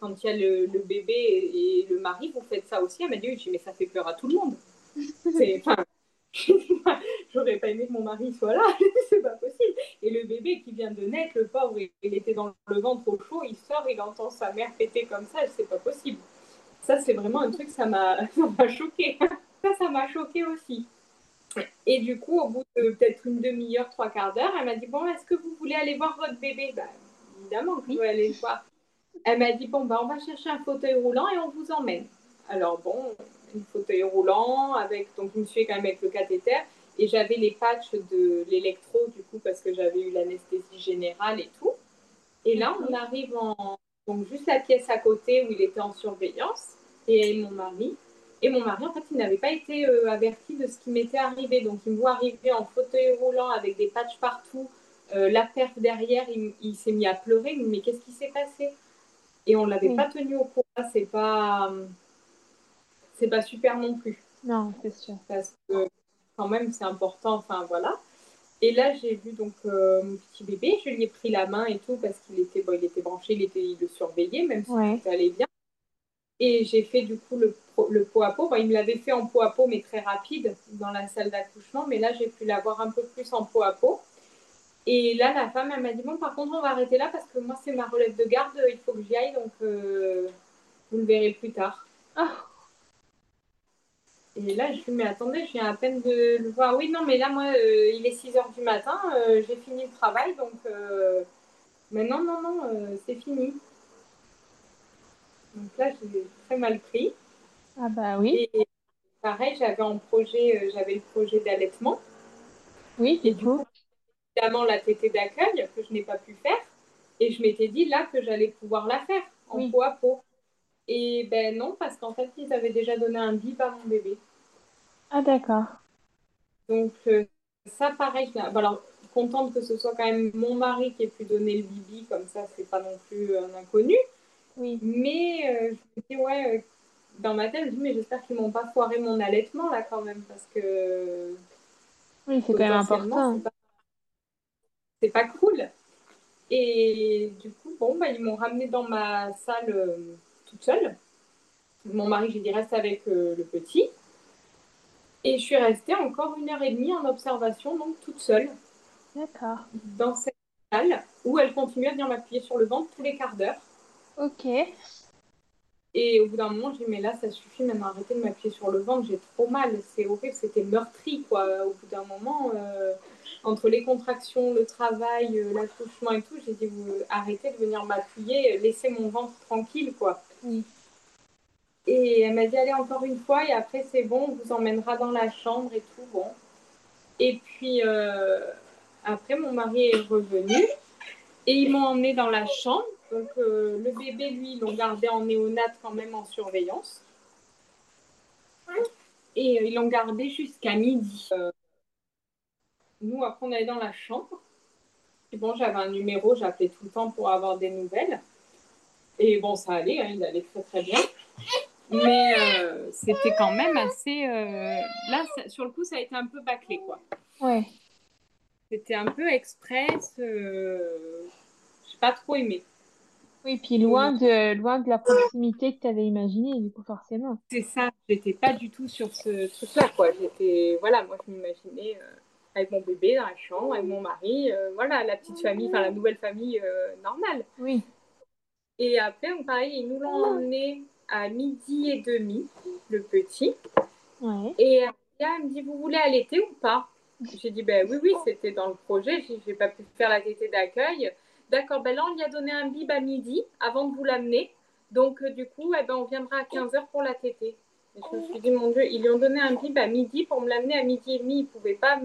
quand il y a le, bébé et, le mari, vous faites ça aussi Elle m'a dit, mais ça fait peur à tout le monde. Enfin, j'aurais pas aimé que mon mari soit là, c'est pas possible. Et le bébé qui vient de naître, le pauvre, il était dans le ventre au chaud, il sort, il entend sa mère péter comme ça, c'est pas possible. Ça, c'est vraiment un truc, ça m'a choqué. Ça, ça m'a choqué aussi. Et du coup, au bout de peut-être une demi-heure, trois quarts d'heure, elle m'a dit Bon, est-ce que vous voulez aller voir votre bébé? Bah, Évidemment que je veux aller le voir. Elle m'a dit bon, bah, on va chercher un fauteuil roulant et on vous emmène. Alors, bon, un fauteuil roulant, avec, donc je me suis quand même avec le cathéter. Et j'avais les patchs de l'électro, du coup, parce que j'avais eu l'anesthésie générale et tout. Et là, on arrive en. Donc, juste la pièce à côté où il était en surveillance. Et mon mari. Et mon mari, en fait, il n'avait pas été euh, averti de ce qui m'était arrivé. Donc, il me voit arriver en fauteuil roulant avec des patchs partout, la perf derrière, il, s'est mis à pleurer. mais qu'est-ce qui s'est passé? Et on l'avait pas tenu au courant. C'est pas, c'est pas super non plus.
Non, c'est sûr.
Parce que quand même, c'est important. Enfin voilà. Et là, j'ai vu donc euh, mon petit bébé, je lui ai pris la main et tout parce qu'il était, bon, il était branché, il, était, il le surveillait, même si ça allait bien. Et j'ai fait du coup le, le pot à pot. il me l'avait fait en pot à pot, mais très rapide dans la salle d'accouchement. Mais là, j'ai pu l'avoir un peu plus en pot à pot. Et là, la femme, elle m'a dit Bon, par contre, on va arrêter là parce que moi, c'est ma relève de garde, il faut que j'y aille, donc euh, vous le verrez plus tard. Ah. Et là, je lui mais attendez, je viens à peine de le voir. Oui, non, mais là, moi, euh, il est 6 heures du matin, euh, j'ai fini le travail, donc. Euh, mais non, non, non, c'est fini. Donc là, j'ai très mal pris.
Ah, bah oui.
Et pareil, j'avais en projet, j'avais le projet d'allaitement.
Oui, et du coup.
Évidemment, la tétée d'accueil, que je n'ai pas pu faire. Et je m'étais dit là que j'allais pouvoir la faire en peau à peau. Et ben non, parce qu'en fait, ils avaient déjà donné un bip à mon bébé.
Ah d'accord.
Donc euh, ça, pareil, alors contente que ce soit quand même mon mari qui ait pu donner le bibi, comme ça, c'est pas non plus un inconnu.
Oui.
Mais euh, je me dis, ouais, euh, dans ma tête, je me dis, mais j'espère qu'ils m'ont pas foiré mon allaitement là quand même, parce que.
Oui, c'est quand même important.
C'est pas... pas... cool. Et du coup, bon, bah, ils m'ont ramené dans ma salle toute seule. Mon mari, j'ai dit, reste avec euh, le petit. Et je suis restée encore une heure et demie en observation, donc toute seule.
D'accord.
Dans cette salle où elle continuait à venir m'appuyer sur le ventre tous les quarts d'heure.
Ok.
Et au bout d'un moment, j'ai dit, mais là, ça suffit maintenant, arrêtez de m'appuyer sur le ventre, j'ai trop mal, c'est horrible, c'était meurtri, quoi. Au bout d'un moment, euh, entre les contractions, le travail, euh, l'accouchement et tout, j'ai dit, vous arrêtez de venir m'appuyer, laissez mon ventre tranquille, quoi. Et elle m'a dit, allez encore une fois, et après, c'est bon, on vous emmènera dans la chambre et tout, bon. Et puis, euh, après, mon mari est revenu, et ils m'ont emmené dans la chambre. Donc, euh, le bébé, lui, ils l'ont gardé en néonate quand même en surveillance. Et euh, ils l'ont gardé jusqu'à midi. nous, après, on allait dans la chambre. Et bon, j'avais un numéro, j'appelais tout le temps pour avoir des nouvelles. Et bon, ça allait, hein, il allait très très bien. Mais euh, c'était quand même assez. Euh, là, sur le coup, ça a été un peu bâclé, quoi.
Ouais.
C'était un peu express. Euh... Je n'ai pas trop aimé.
Oui, puis loin de, loin de la proximité que tu avais imaginée, du coup, forcément.
C'est ça, j'étais pas du tout sur ce truc-là, quoi. J'étais. Voilà, moi, je m'imaginais euh, avec mon bébé dans la chambre, avec mon mari, voilà, la petite famille, enfin, la nouvelle famille normale.
Oui.
Et après, pareil, ils nous l'ont emmené à midi et demi, le petit. Et elle me dit, vous voulez allaiter ou pas? J'ai dit, ben oui, oui, c'était dans le projet. J'ai pas pu faire la tétée d'accueil. D'accord, ben là, on lui a donné un bib à midi avant de vous l'amener. Donc, euh, du coup, eh ben, on viendra à 15h pour la tétée. je me suis dit, mon Dieu, ils lui ont donné un bib à midi pour me l'amener à midi et demi. Ils ne pouvaient pas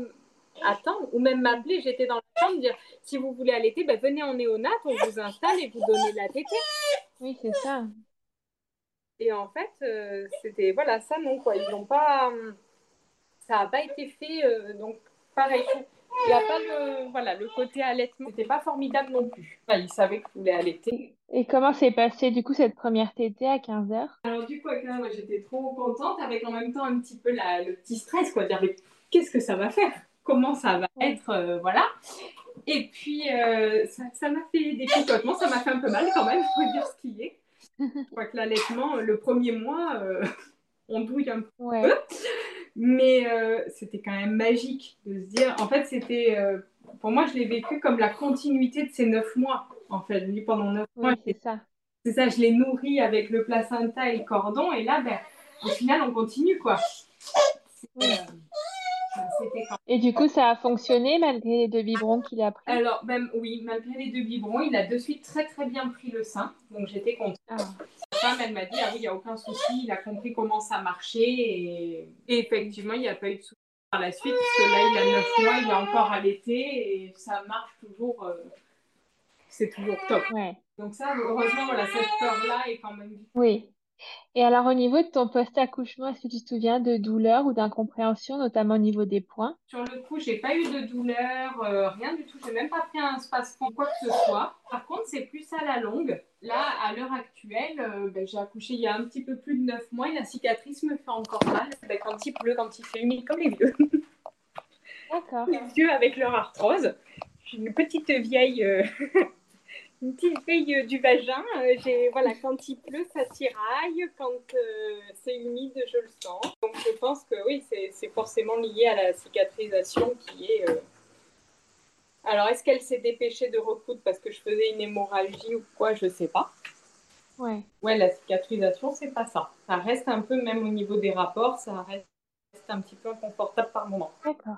attendre ou même m'appeler. J'étais dans chambre, dire si vous voulez allaiter, ben, venez en néonat, on vous installe et vous donnez la tétée.
Oui, c'est ça.
Et en fait, euh, c'était voilà, ça non quoi. Ils n'ont pas, ça n'a pas été fait. Euh, donc pareil, il n'y a pas le voilà le côté allaitement. C'était pas formidable non plus. ils savaient que je voulais allaiter.
Et comment s'est passé du coup cette première tétée à 15 h
Alors du coup, j'étais trop contente avec en même temps un petit peu la, le petit stress quoi, dire mais qu'est-ce que ça va faire? Comment ça va être euh, voilà. Et puis ça m'a fait des picotements, ça m'a fait un peu mal quand même, il faut dire ce qui est. Je crois que l'allaitement, le premier mois, euh, on douille un peu. Mais euh, c'était quand même magique de se dire. En fait, c'était. Euh, pour moi, je l'ai vécu comme la continuité de ces neuf mois. En fait, pendant neuf mois.
C'est ça.
C'est ça, je l'ai nourri avec le placenta et le cordon. Et là, ben, au final, on continue, quoi.
Et du coup, ça a fonctionné malgré les deux biberons qu'il a pris
Alors, même oui, malgré les deux biberons, il a de suite très très bien pris le sein. Donc j'étais contente. Ah. Sa femme, elle m'a dit, ah oui, il n'y a aucun souci, il a compris comment ça marchait. Et, effectivement, il n'y a pas eu de souci par la suite, parce que là, il a 9 mois, il a encore allaité et ça marche toujours. Euh, c'est toujours top. Donc ça, heureusement, voilà, cette peur-là est quand même...
Oui.
Et alors, au niveau de ton post-accouchement, est-ce que tu te souviens de douleurs ou d'incompréhension, notamment au niveau des points?
Sur le coup, j'ai pas eu de douleur, euh, rien du tout. J'ai même pas pris un spasme quoi que ce soit. Par contre, c'est plus à la longue. Là, à l'heure actuelle, euh, ben, j'ai accouché il y a un petit peu plus de 9 mois et la cicatrice me fait encore mal. Ben, quand il pleut, quand il fait humide, comme les vieux.
D'accord.
Les vieux avec leur arthrose. J'ai une petite vieille. euh, une petite fille du vagin. Euh, j'ai, voilà, quand il pleut, ça tiraille. Quand euh, c'est humide, je le sens. Donc je pense que oui, c'est, c'est forcément lié à la cicatrisation qui est. euh, Alors, est-ce qu'elle s'est dépêchée de recoudre parce que je faisais une hémorragie ou quoi Je sais pas.
Ouais.
Ouais, la cicatrisation, c'est pas ça. Ça reste un peu, même au niveau des rapports, ça reste un petit peu inconfortable par moment.
D'accord.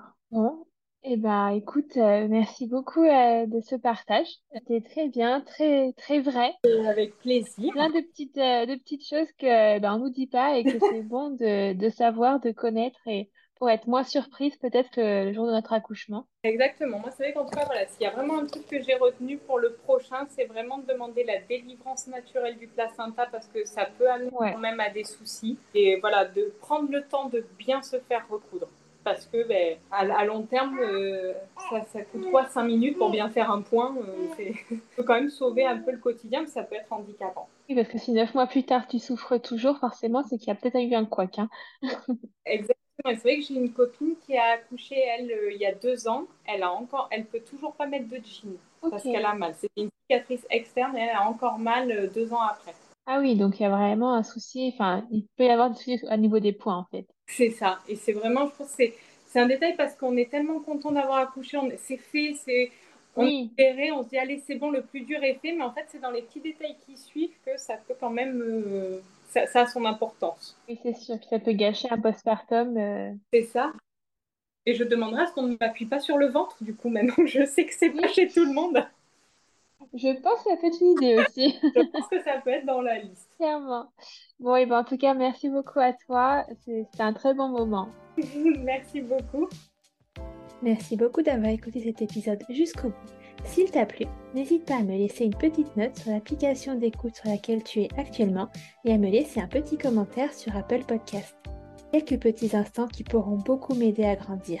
Eh ben, écoute, euh, merci beaucoup euh, de ce partage. C'était très bien, très très vrai.
Et avec plaisir.
Plein de petites euh, de petites choses que ben, on nous dit pas et que c'est bon de, de savoir, de connaître et pour être moins surprise peut-être que le jour de notre accouchement.
Exactement. Moi, c'est vrai qu'en tout cas, voilà, s'il y a vraiment un truc que j'ai retenu pour le prochain, c'est vraiment de demander la délivrance naturelle du placenta parce que ça peut amener
Ouais.
quand même à des soucis. Et voilà, de prendre le temps de bien se faire recoudre. Parce que ben, à, à long terme, euh, ça, ça coûte quoi 5 minutes pour bien faire un point euh, c'est- Ça peut quand même sauver un peu le quotidien, mais ça peut être handicapant.
Oui, parce que si neuf mois plus tard tu souffres toujours, forcément, c'est qu'il y a peut-être eu un couac, hein.
Exactement. Et c'est vrai que j'ai une copine qui a accouché, elle, euh, il y a deux ans. Elle a encore, elle peut toujours pas mettre de jean parce qu'elle a mal. C'est une cicatrice externe et elle a encore mal euh, deux ans après.
Ah oui, donc il y a vraiment un souci, enfin, il peut y avoir des soucis au niveau des points en fait.
C'est ça. Et c'est vraiment, je pense, que c'est c'est un détail parce qu'on est tellement content d'avoir accouché. on- C'est fait, c'est on
Oui.
est libéré, on se dit allez c'est bon, le plus dur est fait. Mais en fait, c'est dans les petits détails qui suivent que ça peut quand même, euh, ça, ça a son importance.
Oui, c'est sûr. Ça peut gâcher un postpartum. euh,
C'est ça. Et je demanderai à ce qu'on ne m'appuie pas sur le ventre, du coup, maintenant je sais que c'est pas
Oui.
chez tout le monde.
Je pense que ça peut être une idée aussi,
Je pense que ça peut être dans la liste.
clairement. Bon, et ben en tout cas, merci beaucoup à toi. C'est- C'était un très bon moment.
Merci beaucoup.
Merci beaucoup d'avoir écouté cet épisode jusqu'au bout. S'il t'a plu, n'hésite pas à me laisser une petite note sur l'application d'écoute sur laquelle tu es actuellement et à me laisser un petit commentaire sur Apple Podcast. Quelques petits instants qui pourront beaucoup m'aider à grandir.